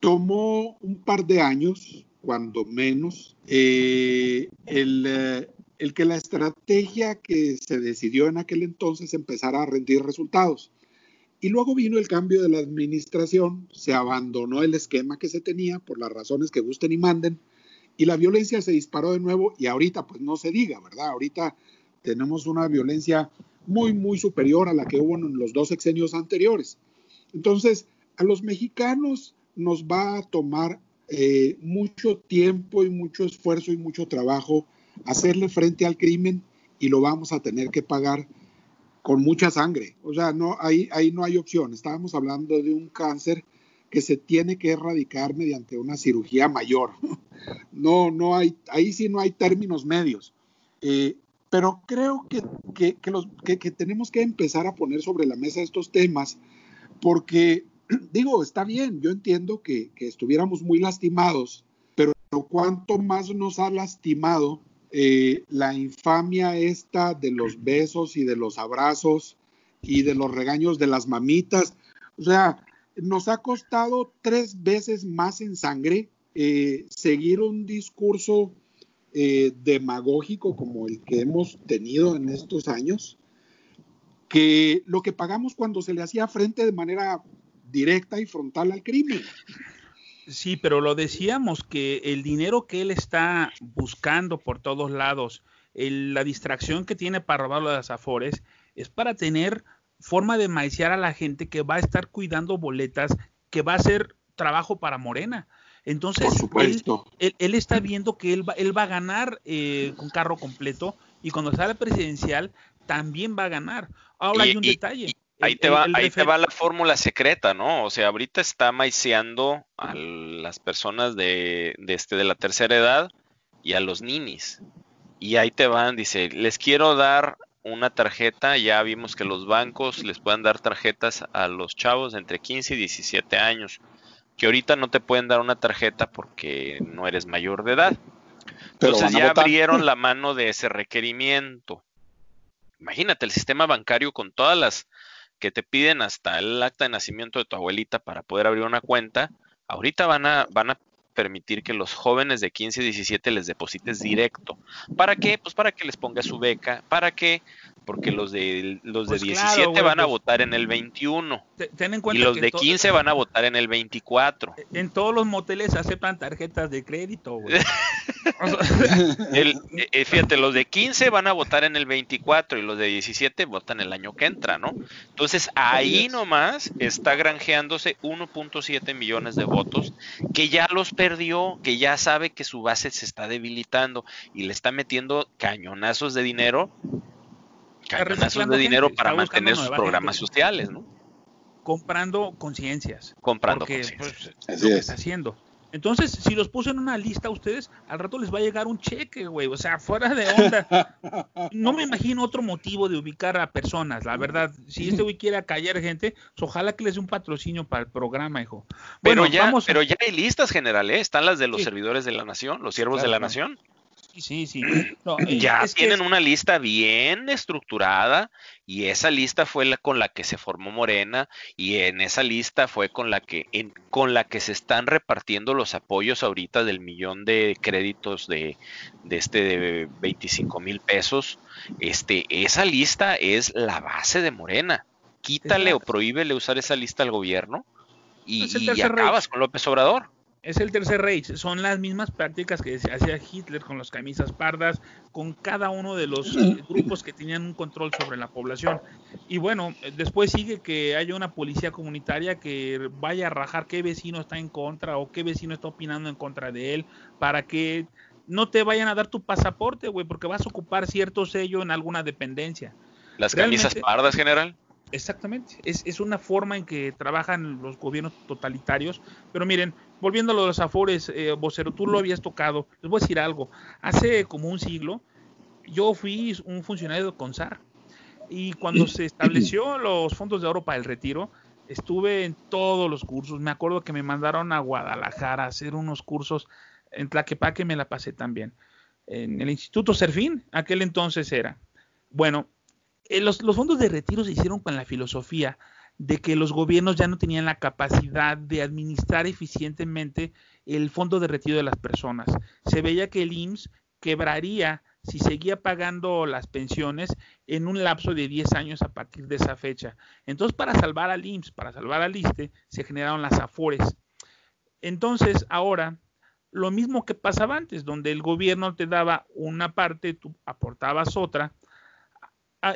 B: tomó un par de años, cuando menos, eh, el, eh, el que la estrategia que se decidió en aquel entonces empezara a rendir resultados. Y luego vino el cambio de la administración, se abandonó el esquema que se tenía por las razones que gusten y manden, y la violencia se disparó de nuevo y ahorita pues no se diga, ¿verdad? Ahorita tenemos una violencia muy, muy superior a la que hubo en los dos sexenios anteriores. Entonces, a los mexicanos nos va a tomar eh, mucho tiempo y mucho esfuerzo y mucho trabajo hacerle frente al crimen y lo vamos a tener que pagar con mucha sangre. O sea, no, ahí, ahí no hay opción. Estábamos hablando de un cáncer que se tiene que erradicar mediante una cirugía mayor. No, no hay, ahí sí no hay términos medios. Eh, pero creo que, que, los, que, tenemos que empezar a poner sobre la mesa estos temas porque, digo, está bien, yo entiendo que, que estuviéramos muy lastimados, pero cuánto más nos ha lastimado eh, la infamia esta de los besos y de los abrazos y de los regaños de las mamitas. O sea, nos ha costado tres veces más en sangre eh, seguir un discurso eh, demagógico como el que hemos tenido en estos años, que lo que pagamos cuando se le hacía frente de manera directa y frontal al crimen.
A: Sí, pero lo decíamos que el dinero que él está buscando por todos lados, la distracción que tiene para robar las afores, es para tener forma de maiciar a la gente que va a estar cuidando boletas, que va a hacer trabajo para Morena. Entonces, Él, está viendo que él va, él va a ganar eh, con carro completo y cuando sale presidencial también va a ganar. Ahora hay un detalle.
C: Ahí te, va, ahí te va la fórmula secreta, ¿no? O sea, ahorita está maiceando a las personas de, de, este, de la tercera edad y a los ninis. Y ahí te van, dice, les quiero dar una tarjeta, ya vimos que los bancos les pueden dar tarjetas a los chavos de entre 15 y 17 años que ahorita no te pueden dar una tarjeta porque no eres mayor de edad. Entonces ya abrieron la mano de ese requerimiento. Imagínate el sistema bancario con todas las que te piden hasta el acta de nacimiento de tu abuelita para poder abrir una cuenta. Ahorita van a, van a permitir que los jóvenes de 15 y 17 les deposites directo. ¿Para qué? Pues para que les ponga su beca, para que porque los de los de 17 pues van a pues votar en el 21 ten en cuenta y los de 15 van a votar en el 24.
A: En todos los moteles aceptan tarjetas de crédito, güey.
C: Eh, eh, fíjate, los de 15 van a votar en el 24 y los de 17 votan el año que entra, ¿no? Entonces ahí nomás está granjeándose 1.7 millones de votos que ya los perdió, que ya sabe que su base se está debilitando y le está metiendo cañonazos de dinero cañonazos de dinero para mantener sus programas sociales, ¿no?
A: Comprando conciencias.
C: Comprando conciencias.
A: Pues, lo que está haciendo. Entonces, si los puso en una lista a ustedes, al rato les va a llegar un cheque, güey. O sea, fuera de onda. No me imagino otro motivo de ubicar a personas, la verdad. Si este güey quiere callar gente, pues ojalá que les dé un patrocinio para el programa, hijo.
C: Bueno, pero ya, vamos pero ya hay listas generales, ¿eh? están las de los servidores de la nación, los siervos de la nación.
A: Sí, sí.
C: ya tienen una lista bien estructurada y esa lista fue la con la que se formó Morena y en esa lista fue con la que en, con la que se están repartiendo los apoyos ahorita del millón de créditos de, de este de 25 mil pesos. Este, esa lista es la base de Morena. Quítale o prohíbele usar esa lista al gobierno y, y acabas con López Obrador
A: es el tercer Reich, son las mismas prácticas que hacía Hitler con las camisas pardas, con cada uno de los grupos que tenían un control sobre la población. Y bueno, después sigue que haya una policía comunitaria que vaya a rajar qué vecino está en contra o qué vecino está opinando en contra de él, para que no te vayan a dar tu pasaporte, güey, porque vas a ocupar cierto sello en alguna dependencia.
C: ¿Las camisas pardas, general?
A: Exactamente, es, es, una forma en que trabajan los gobiernos totalitarios. Pero miren, volviendo a los afores, eh, vocero, tú lo habías tocado. Les voy a decir algo. Hace como un siglo, yo fui un funcionario de CONSAR. Y cuando se estableció los fondos de oro para el retiro, estuve en todos los cursos. Me acuerdo que me mandaron a Guadalajara a hacer unos cursos en Tlaquepaque, me la pasé también. En el Instituto Serfín, aquel entonces era. Bueno, eh, los, fondos de retiro se hicieron con la filosofía de que los gobiernos ya no tenían la capacidad de administrar eficientemente el fondo de retiro de las personas. Se veía que el IMSS quebraría si seguía pagando las pensiones en un lapso de 10 años a partir de esa fecha. Entonces, para salvar al IMSS, para salvar al ISTE, se generaron las AFORES. Entonces, ahora, lo mismo que pasaba antes, donde el gobierno te daba una parte, tú aportabas otra,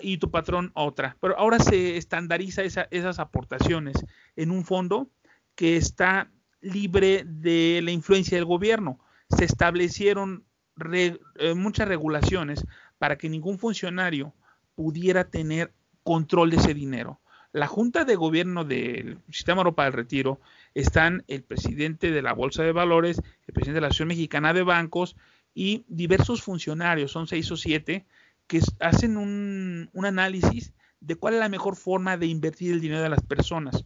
A: y tu patrón otra. Pero ahora se estandariza esas aportaciones en un fondo que está libre de la influencia del gobierno. Se establecieron eh, muchas regulaciones para que ningún funcionario pudiera tener control de ese dinero. La Junta de Gobierno del Sistema Europa del Retiro están el presidente de la Bolsa de Valores, el presidente de la Asociación Mexicana de Bancos y diversos funcionarios, son seis o siete, que hacen un, análisis de cuál es la mejor forma de invertir el dinero de las personas.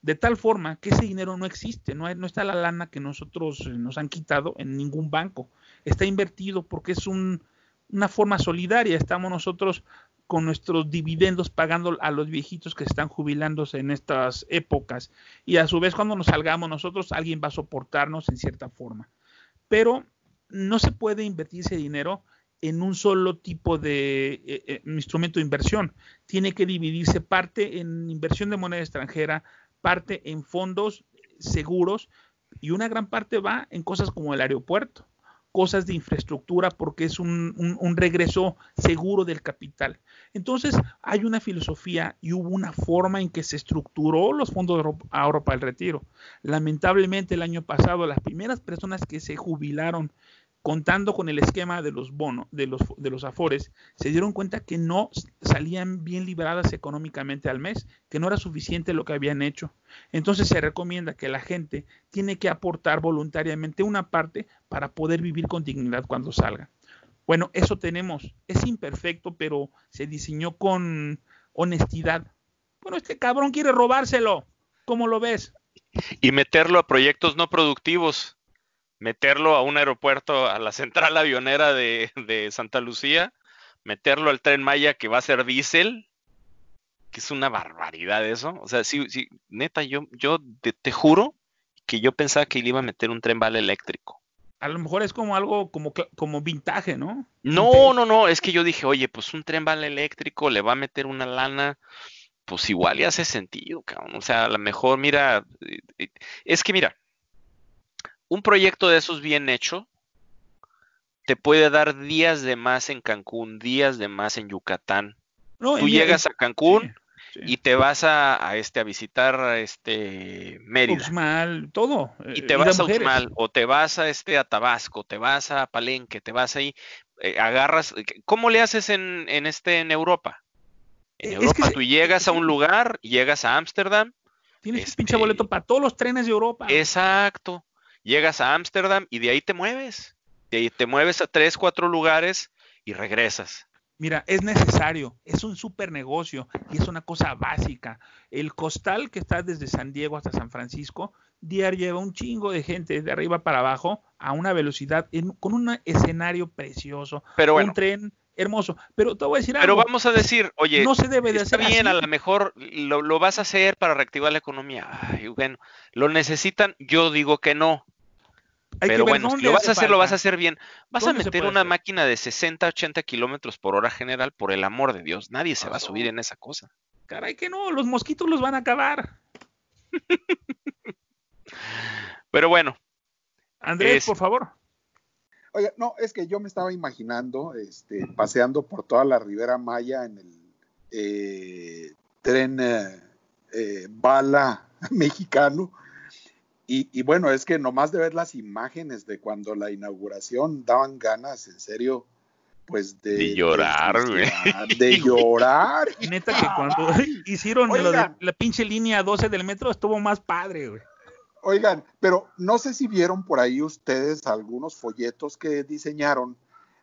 A: De tal forma que ese dinero no existe, no, no está la lana que nosotros eh, nos han quitado en ningún banco. Está invertido porque es una forma solidaria. Estamos nosotros con nuestros dividendos pagando a los viejitos que están jubilándose en estas épocas. Y a su vez, cuando nos salgamos nosotros, alguien va a soportarnos en cierta forma. Pero no se puede invertir ese dinero en un solo tipo de eh, eh, instrumento de inversión. Tiene que dividirse parte en inversión de moneda extranjera, parte en fondos seguros y una gran parte va en cosas como el aeropuerto cosas de infraestructura porque es un, regreso seguro del capital. Entonces hay una filosofía y hubo una forma en que se estructuró los fondos de ahorro para el retiro. Lamentablemente el año pasado las primeras personas que se jubilaron contando con el esquema de los bonos, de los, de los afores, se dieron cuenta que no salían bien libradas económicamente al mes, que no era suficiente lo que habían hecho. Entonces se recomienda que la gente tiene que aportar voluntariamente una parte para poder vivir con dignidad cuando salga. Bueno, eso tenemos. Es imperfecto, pero se diseñó con honestidad. Bueno, este cabrón quiere robárselo. ¿Cómo lo ves?
C: Y meterlo a proyectos no productivos meterlo a un aeropuerto, a la central avionera de, Santa Lucía, meterlo al tren Maya que va a ser diésel, que es una barbaridad eso. O sea, sí, sí, neta, yo, yo te, juro que yo pensaba que le iba a meter un tren bala eléctrico.
A: A lo mejor es como algo como, como vintage, ¿no?
C: No, no, no, es que yo dije, oye, pues un tren bala eléctrico le va a meter una lana, pues igual y hace sentido, cabrón. O sea, a lo mejor, mira, eh, eh, es que mira, un proyecto de esos bien hecho te puede dar días de más en Cancún, días de más en Yucatán. Tú llegas a Cancún y te vas a, este a visitar este Mérida.
A: Uxmal, todo.
C: Y te vas a Uxmal o te vas a este a Tabasco, te vas a Palenque, te vas ahí, eh, agarras. ¿Cómo le haces en, en este en Europa? En Europa tú llegas a un lugar, llegas a Ámsterdam.
A: Tienes este, pinche boleto para todos los trenes de Europa.
C: Exacto llegas a Ámsterdam y de ahí te mueves. De ahí te mueves a tres, cuatro lugares y regresas.
A: Mira, es necesario, es un super negocio y es una cosa básica. El costal que está desde San Diego hasta San Francisco, diario lleva un chingo de gente de arriba para abajo a una velocidad, con un escenario precioso,
C: Pero
A: un tren hermoso. Pero te voy a decir
C: algo. Pero vamos a decir, oye,
A: no se debe de
C: está bien, a lo mejor lo, lo, vas a hacer para reactivar la economía. Ay, bueno, lo necesitan, yo digo que no. Pero bueno, si lo vas a hacer, lo vas a hacer bien. Vas a meter una máquina de 60, 80 kilómetros por hora general, por el amor de Dios. Nadie se va a subir en esa cosa.
A: Caray, que no, los mosquitos los van a acabar.
C: Pero bueno.
A: Andrés, por favor.
B: Oye, no, es que yo me estaba imaginando, este, paseando por toda la Ribera Maya en el eh, tren eh, eh, bala mexicano y, bueno, es que nomás de ver las imágenes de cuando la inauguración daban ganas, en serio, pues de,
C: de llorar, güey.
B: De, llorar.
A: Neta que cuando hicieron la pinche línea 12 del metro estuvo más padre, güey.
B: Oigan, pero no sé si vieron por ahí ustedes algunos folletos que diseñaron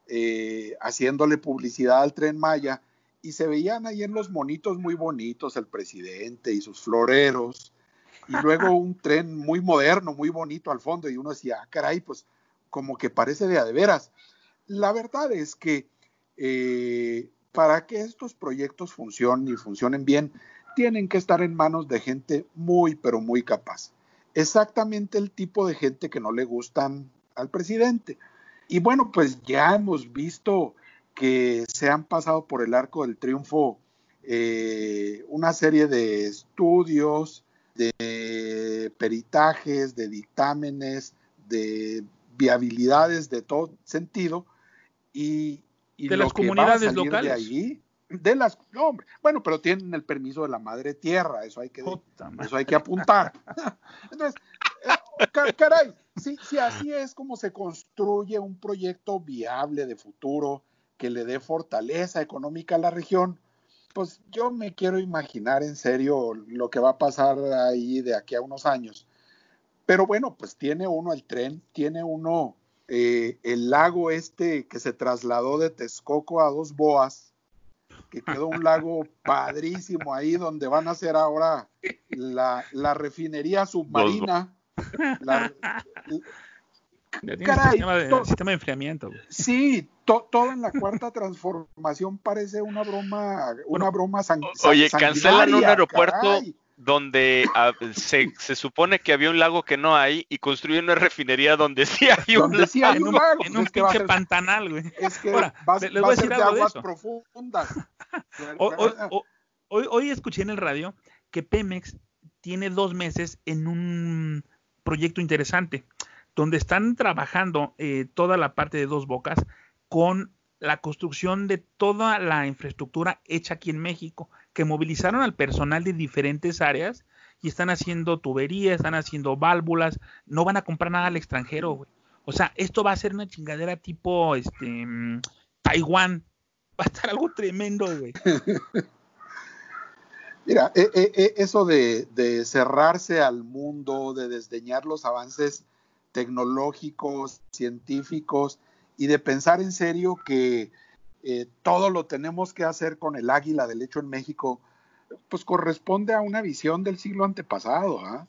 B: eh, haciéndole publicidad al tren Maya y se veían ahí en los monitos muy bonitos el presidente y sus floreros y luego un tren muy moderno, muy bonito al fondo, y uno decía, ah, caray, pues como que parece de a de veras. La verdad es que eh, para que estos proyectos funcionen y funcionen bien, tienen que estar en manos de gente muy, pero muy capaz. Exactamente el tipo de gente que no le gustan al presidente. Y bueno, pues ya hemos visto que se han pasado por el arco del triunfo eh, una serie de estudios, de peritajes, de dictámenes, de viabilidades de todo sentido y,
A: de las comunidades locales.
B: De allí, de las, hombre, bueno, pero tienen el permiso de la madre tierra, eso hay que, eso hay que apuntar. Entonces, eh, caray, si, si así es como se construye un proyecto viable de futuro que le dé fortaleza económica a la región, pues yo me quiero imaginar en serio lo que va a pasar ahí de aquí a unos años. Pero bueno, pues tiene uno el tren, tiene uno eh, el lago este que se trasladó de Texcoco a Dos Boas, que quedó un lago padrísimo ahí donde van a hacer ahora la, refinería submarina.
A: caray, sistema, de, sistema de enfriamiento.
B: Sí, todo en la cuarta transformación parece una broma, una broma
C: Oye, cancelan un aeropuerto donde ah, se, se, supone que había un lago que no hay y construyen una refinería donde sí hay un, lago.
A: Sí hay un, lago. En un pinche pantanal, güey.
B: Es que Ahora, les voy a decir algo de eso. profundas.
A: hoy, hoy, hoy escuché en el radio que Pemex tiene dos meses en un proyecto interesante, donde están trabajando eh, toda la parte de dos bocas con la construcción de toda la infraestructura hecha aquí en México, que movilizaron al personal de diferentes áreas y están haciendo tuberías, están haciendo válvulas, no van a comprar nada al extranjero, güey. O sea, esto va a ser una chingadera tipo este mm, Taiwán. Va a estar algo tremendo, güey.
B: Mira, e, e, e, eso de, cerrarse al mundo, de desdeñar los avances tecnológicos, científicos y de pensar en serio que eh, todo lo tenemos que hacer con el águila del hecho en México, pues corresponde a una visión del siglo antepasado. ¿ah?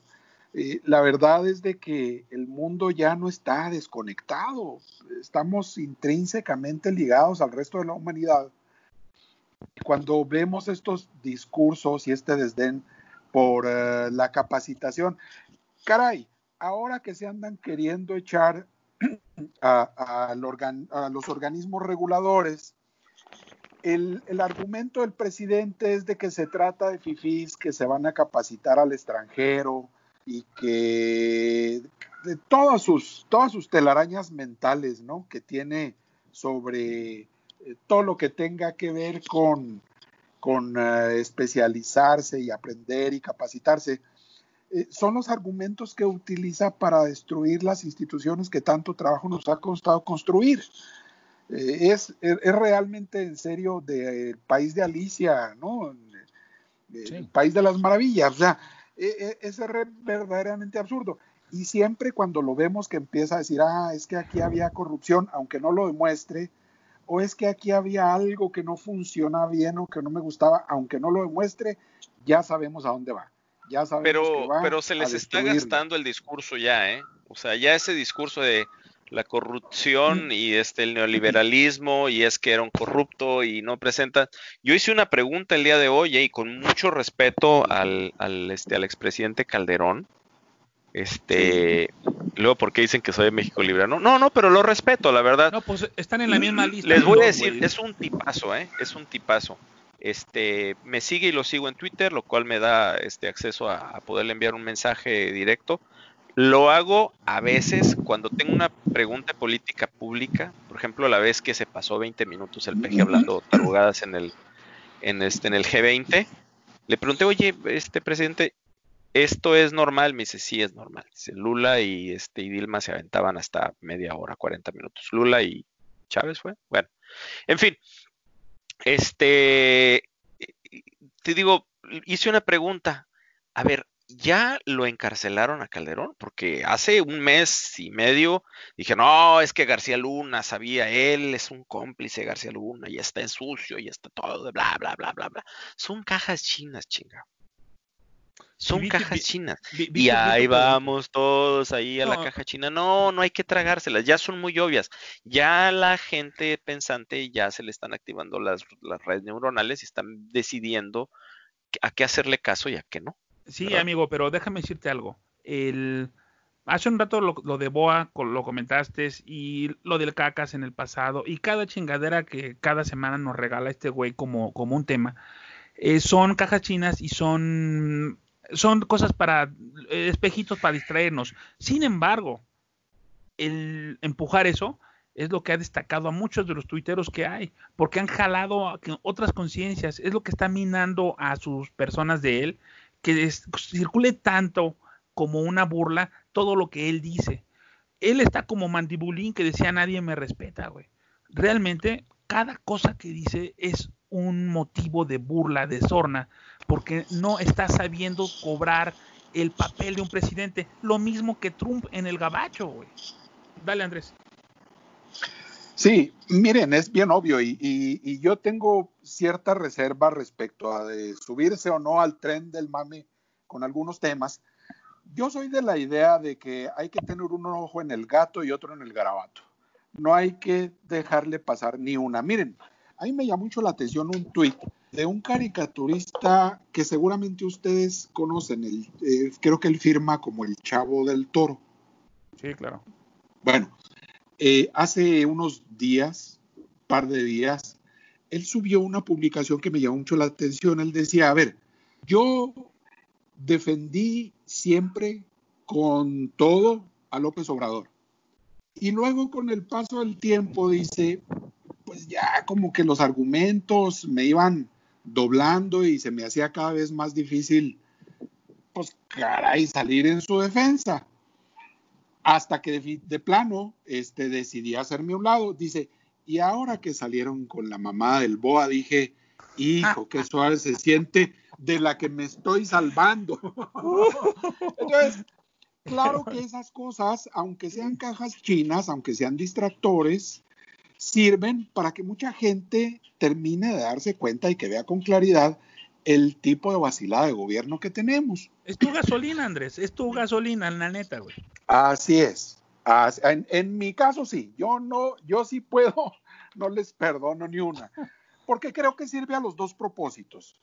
B: Eh, la verdad es de que el mundo ya no está desconectado, estamos intrínsecamente ligados al resto de la humanidad cuando vemos estos discursos y este desdén por eh, la capacitación, caray, ahora que se andan queriendo echar a, los organismos reguladores, el, argumento del presidente es de que se trata de fifís que se van a capacitar al extranjero y que de todas sus, todas sus telarañas mentales, ¿no? Que tiene sobre eh, todo lo que tenga que ver con, con eh, especializarse y aprender y capacitarse, eh, son los argumentos que utiliza para destruir las instituciones que tanto trabajo nos ha costado construir. es, es, realmente en serio del país de Alicia, ¿no? El país de las maravillas. O sea, e, e, es verdaderamente absurdo. Y siempre cuando lo vemos que empieza a decir, ah, es que aquí había corrupción, aunque no lo demuestre, o es que aquí había algo que no funciona bien o que no me gustaba, aunque no lo demuestre, ya sabemos a dónde va. Ya sabemos
C: pero, pero se les está gastando el discurso ya, ¿eh? O sea, ya ese discurso de la corrupción y este el neoliberalismo y es que era un corrupto y no presenta. Yo hice una pregunta el día de hoy ¿eh? y con mucho respeto al, al, este, al expresidente Calderón, este, luego, porque dicen que soy de México Libre? No, no, no, pero lo respeto, la verdad.
A: No, pues están en la misma lista.
C: Les voy a decir, es un tipazo, ¿eh? Es un tipazo. Este, me sigue y lo sigo en Twitter, lo cual me da este acceso a, poderle enviar un mensaje directo. Lo hago a veces cuando tengo una pregunta política pública, por ejemplo, la vez que se pasó 20 minutos el peje hablando tarugadas en el, en este, en el G20, le pregunté, oye, este presidente, esto es normal, me dice, sí es normal. Dice, Lula y, este, y Dilma se aventaban hasta media hora, 40 minutos. Lula y Chávez fue. Bueno, en fin, este, te digo, hice una pregunta. A ver, ¿ya lo encarcelaron a Calderón? Porque hace un mes y medio dije, no, es que García Luna sabía, él es un cómplice García Luna, y está en sucio, y está todo, bla, bla, bla, bla, bla. Son cajas chinas, chinga. Son cajas chinas. y ahí vamos todos ahí a la caja china. No, no hay que tragárselas, ya son muy obvias. Ya la gente pensante ya se le están activando las, redes neuronales y están decidiendo a qué hacerle caso y a qué no.
A: Sí, amigo, pero déjame decirte algo. El, hace un rato lo, de Boa lo comentaste y lo del cacas en el pasado y cada chingadera que cada semana nos regala este güey como, como un tema. Eh, son cajas chinas y son son cosas para eh, espejitos para distraernos. Sin embargo, el empujar eso es lo que ha destacado a muchos de los tuiteros que hay, porque han jalado otras conciencias, es lo que está minando a sus personas de él, que circule tanto como una burla todo lo que él dice. Él está como mandibulín que decía nadie me respeta, güey. Realmente cada cosa que dice es un motivo de burla, de sorna, porque no está sabiendo cobrar el papel de un presidente. Lo mismo que Trump en el gabacho, güey. Dale, Andrés.
B: Sí, miren, es bien obvio y, yo tengo cierta reserva respecto a subirse o no al tren del mame con algunos temas. Yo soy de la idea de que hay que tener un ojo en el gato y otro en el garabato. no hay que dejarle pasar ni una. Miren, a mí me llamó mucho la atención un tuit de un caricaturista que seguramente ustedes conocen, el, eh, creo que él firma como el Chavo del Toro.
A: Sí, claro.
B: Bueno, eh, hace unos días, par de días, él subió una publicación que me llamó mucho la atención. Él decía, a ver, yo defendí siempre con todo a López Obrador. Y luego con el paso del tiempo dice, pues ya como que los argumentos me iban doblando y se me hacía cada vez más difícil, pues caray, salir en su defensa. Hasta que de, plano este, decidí hacerme a un lado. Dice, y ahora que salieron con la mamá del Boa, dije, hijo, qué suave se siente de la que me estoy salvando. Entonces, claro que esas cosas, aunque sean cajas chinas, aunque sean distractores, sirven para que mucha gente termine de darse cuenta y que vea con claridad el tipo de vacilada de gobierno que tenemos.
A: Es tu gasolina, Andrés, es tu gasolina, la neta, güey.
B: Así es. en, mi caso sí, yo no, yo sí puedo, no les perdono ni una, porque creo que sirve a los dos propósitos.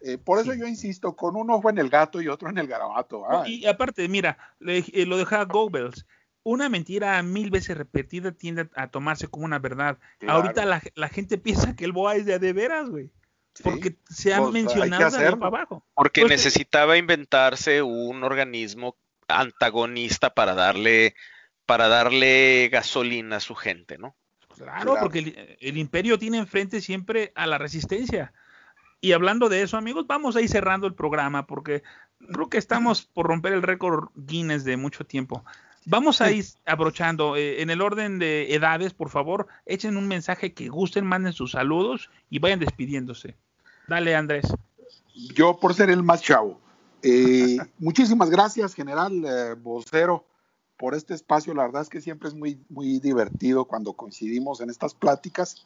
B: Eh, por eso yo insisto, con un ojo en el gato y otro en el garabato.
A: Y aparte, mira, eh, lo deja Goebbels, una mentira mil veces repetida tiende a tomarse como una verdad. Ahorita la, gente piensa que el BOA es de, de veras, güey. Porque se ha pues, mencionado de para abajo.
C: Porque pues, necesitaba inventarse un organismo antagonista para darle para darle gasolina a su gente, ¿no?
A: Claro, porque el, imperio tiene enfrente siempre a la resistencia. Y hablando de eso, amigos, vamos a ir cerrando el programa porque creo que estamos por romper el récord Guinness de mucho tiempo. Vamos a ir abrochando. Eh, en el orden de edades, por favor, echen un mensaje que gusten, manden sus saludos y vayan despidiéndose. Dale, Andrés.
B: Yo por ser el más chavo. Eh, muchísimas gracias, general eh, vocero, por este espacio. La verdad es que siempre es muy, muy divertido cuando coincidimos en estas pláticas.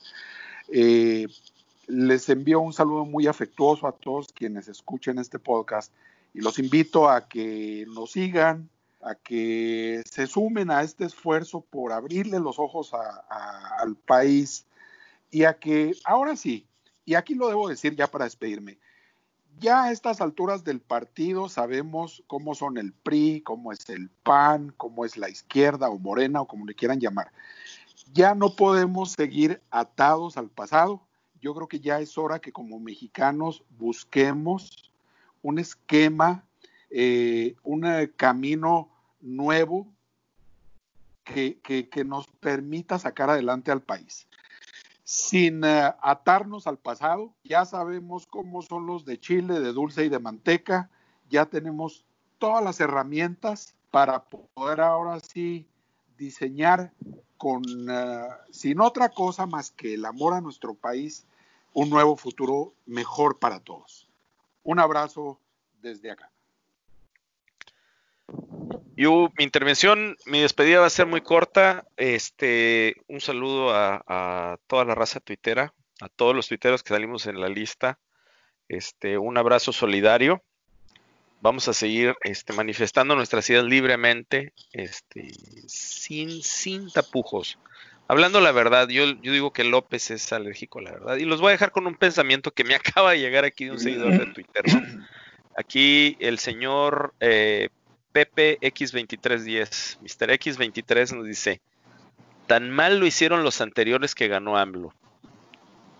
B: les envío un saludo muy afectuoso a todos quienes escuchen este podcast y los invito a que nos sigan, a que se sumen a este esfuerzo por abrirle los ojos al país y a que, ahora sí, y aquí lo debo decir ya para despedirme, ya a estas alturas del partido sabemos cómo son el PRI, cómo es el PAN, cómo es la izquierda o morena o como le quieran llamar. Ya no podemos seguir atados al pasado. Yo creo que ya es hora que como mexicanos busquemos un esquema eh, un eh, camino nuevo que, nos permita sacar adelante al país. Sin eh, atarnos al pasado, ya sabemos cómo son los de Chile, de dulce y de manteca, ya tenemos todas las herramientas para poder ahora sí diseñar con, sin otra cosa más que el amor a nuestro país, un nuevo futuro mejor para todos. Un abrazo desde acá.
C: Yo, mi intervención, mi despedida va a ser muy corta. Este, un saludo a, toda la raza tuitera, a todos los tuiteros que salimos en la lista. Este, un abrazo solidario. Vamos a seguir este, manifestando nuestras ideas libremente, este, sin, sin tapujos. Hablando la verdad, yo, yo digo que López es alérgico a la verdad. Y los voy a dejar con un pensamiento que me acaba de llegar aquí de un seguidor de Twitter. Aquí el señor eh, Pepe X2310, Mr. X23 nos dice, tan mal lo hicieron los anteriores que ganó AMLO.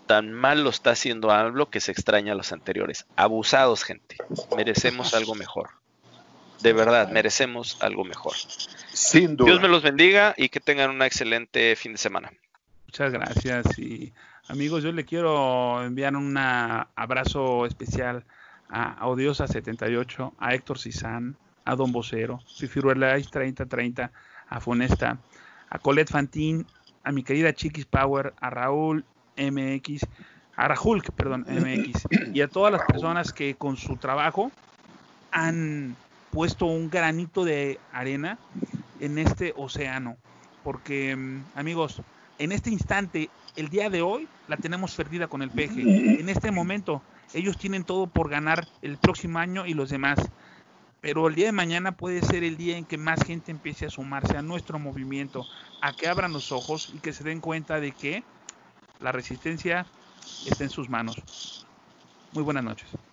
C: Tan mal lo está haciendo AMLO que se extraña a los anteriores. Abusados, gente. Merecemos algo mejor. De verdad, merecemos algo mejor.
B: Sin duda.
C: Dios me los bendiga y que tengan un excelente fin de semana.
A: Muchas gracias y amigos, yo le quiero enviar un abrazo especial a Odiosa78, a Héctor Cizán, a Don Vocero, Fifiruelais 3030, a Fonesta, a Colette Fantín, a mi querida Chiquis Power, a Raúl MX, a Rahul, perdón, MX, y a todas las personas que con su trabajo han puesto un granito de arena en este océano. Porque, mm, amigos, en este instante, el día de hoy, la tenemos perdida con el peje. En este momento, ellos tienen todo por ganar el próximo año y los demás pero el día de mañana puede ser el día en que más gente empiece a sumarse a nuestro movimiento, a que abran los ojos y que se den cuenta de que la resistencia está en sus manos. Muy buenas noches.